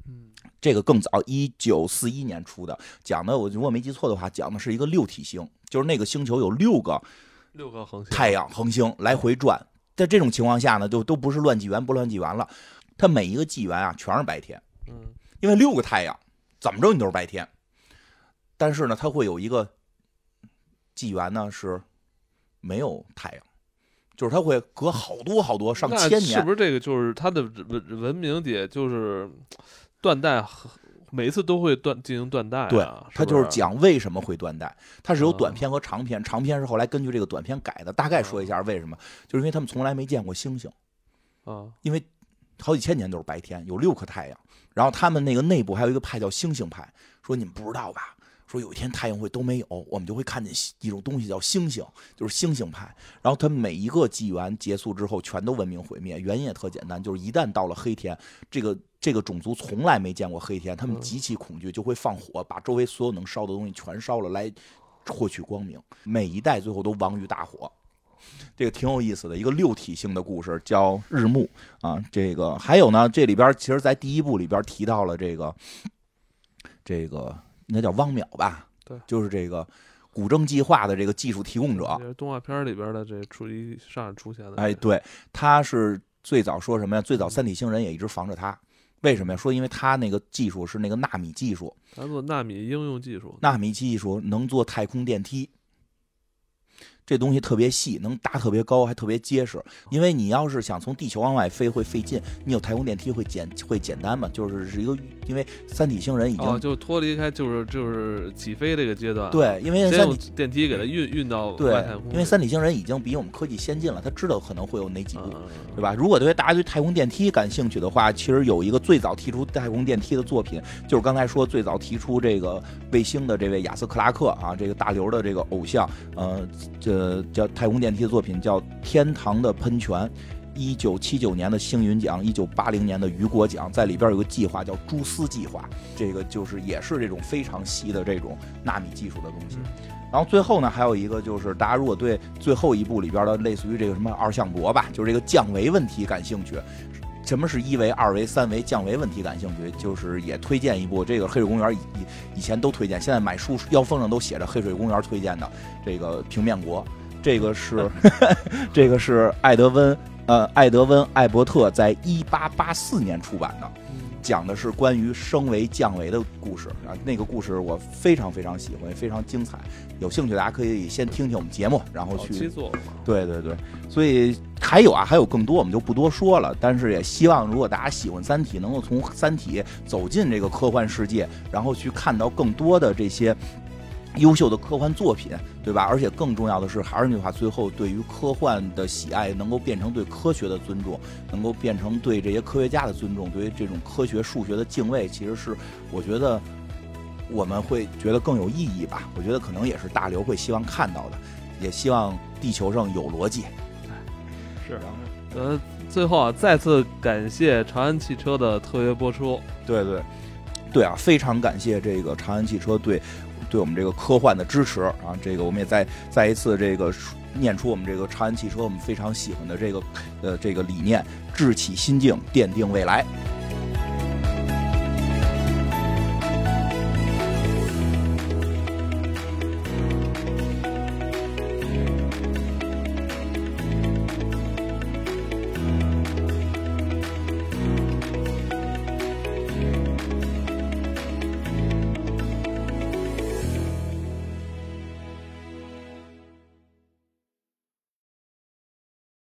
嗯，这个更早，一九四一年出的，讲的我如果没记错的话，讲的是一个六体星，就是那个星球有六个六个恒星，太阳恒星来回转。在这种情况下呢，就都不是乱纪元，不乱纪元了。它每一个纪元啊，全是白天。嗯，因为六个太阳，怎么着你都是白天。但是呢，它会有一个纪元呢是没有太阳，就是它会隔好多好多上千年。是不是这个就是它的文文明也就是断代，每次都会断进行断代？对，它就是是讲为什么会断代。它是有短片和长片，长片是后来根据这个短片改的。大概说一下为什么，就是因为他们从来没见过星星啊，因为好几千年都是白天，有六颗太阳。然后他们那个内部还有一个派叫星星派，说你们不知道吧？说有一天太阳会都没有，我们就会看见一种东西叫星星，就是星星派。然后它每一个纪元结束之后，全都文明毁灭。原因也特简单，就是一旦到了黑天，这个这个种族从来没见过黑天，他们极其恐惧，就会放火，把周围所有能烧的东西全烧了，来获取光明。每一代最后都亡于大火。这个挺有意思的一个六体性的故事，叫《日暮》啊。这个还有呢，这里边其实，在第一部里边提到了这个这个。应该叫汪淼吧？对，就是这个古筝计划的这个技术提供者。动画片里边的这出一上出现的。哎，对，他是最早说什么呀？最早三体星人也一直防着他，为什么呀？说因为他那个技术是那个纳米技术，他做纳米应用技术，纳米技术能做太空电梯。这东西特别细，能搭特别高，还特别结实。因为你要是想从地球往外飞，会费劲。你有太空电梯会简会简单嘛？就是是一个，因为三体星人已经就脱离开，就是就是起飞这个阶段。对，因为三体电梯给它运运到外太空。因为三体星人已经比我们科技先进了，他知道可能会有哪几步，对吧？如果对大家对太空电梯感兴趣的话，其实有一个最早提出太空电梯的作品，就是刚才说最早提出这个卫星的这位亚瑟克拉克啊，这个大刘的这个偶像，呃，这。呃，叫太空电梯的作品叫《天堂的喷泉》，一九七九年的星云奖，一九八零年的雨果奖，在里边有个计划叫蛛丝计划，这个就是也是这种非常细的这种纳米技术的东西。然后最后呢，还有一个就是大家如果对最后一部里边的类似于这个什么二向箔吧，就是这个降维问题感兴趣。什么是一维、二维、三维降维问题？感兴趣，就是也推荐一部这个《黑水公园》，以以前都推荐，现在买书腰封上都写着《黑水公园》推荐的这个《平面国》，这个是 [laughs] 这个是艾德温呃艾德温艾伯特在一八八四年出版的，讲的是关于升维降维的故事啊，那个故事我非常非常喜欢，非常精彩。有兴趣大家可以先听听我们节目，然后去。对对对，所以还有啊，还有更多，我们就不多说了。但是也希望，如果大家喜欢《三体》，能够从《三体》走进这个科幻世界，然后去看到更多的这些。优秀的科幻作品，对吧？而且更重要的是，还是那句话，最后对于科幻的喜爱能够变成对科学的尊重，能够变成对这些科学家的尊重，对于这种科学数学的敬畏，其实是我觉得我们会觉得更有意义吧。我觉得可能也是大刘会希望看到的，也希望地球上有逻辑。是，呃，最后啊，再次感谢长安汽车的特约播出。对对，对啊，非常感谢这个长安汽车对。对我们这个科幻的支持啊，这个我们也再再一次这个念出我们这个长安汽车我们非常喜欢的这个呃这个理念：志起心境，奠定未来。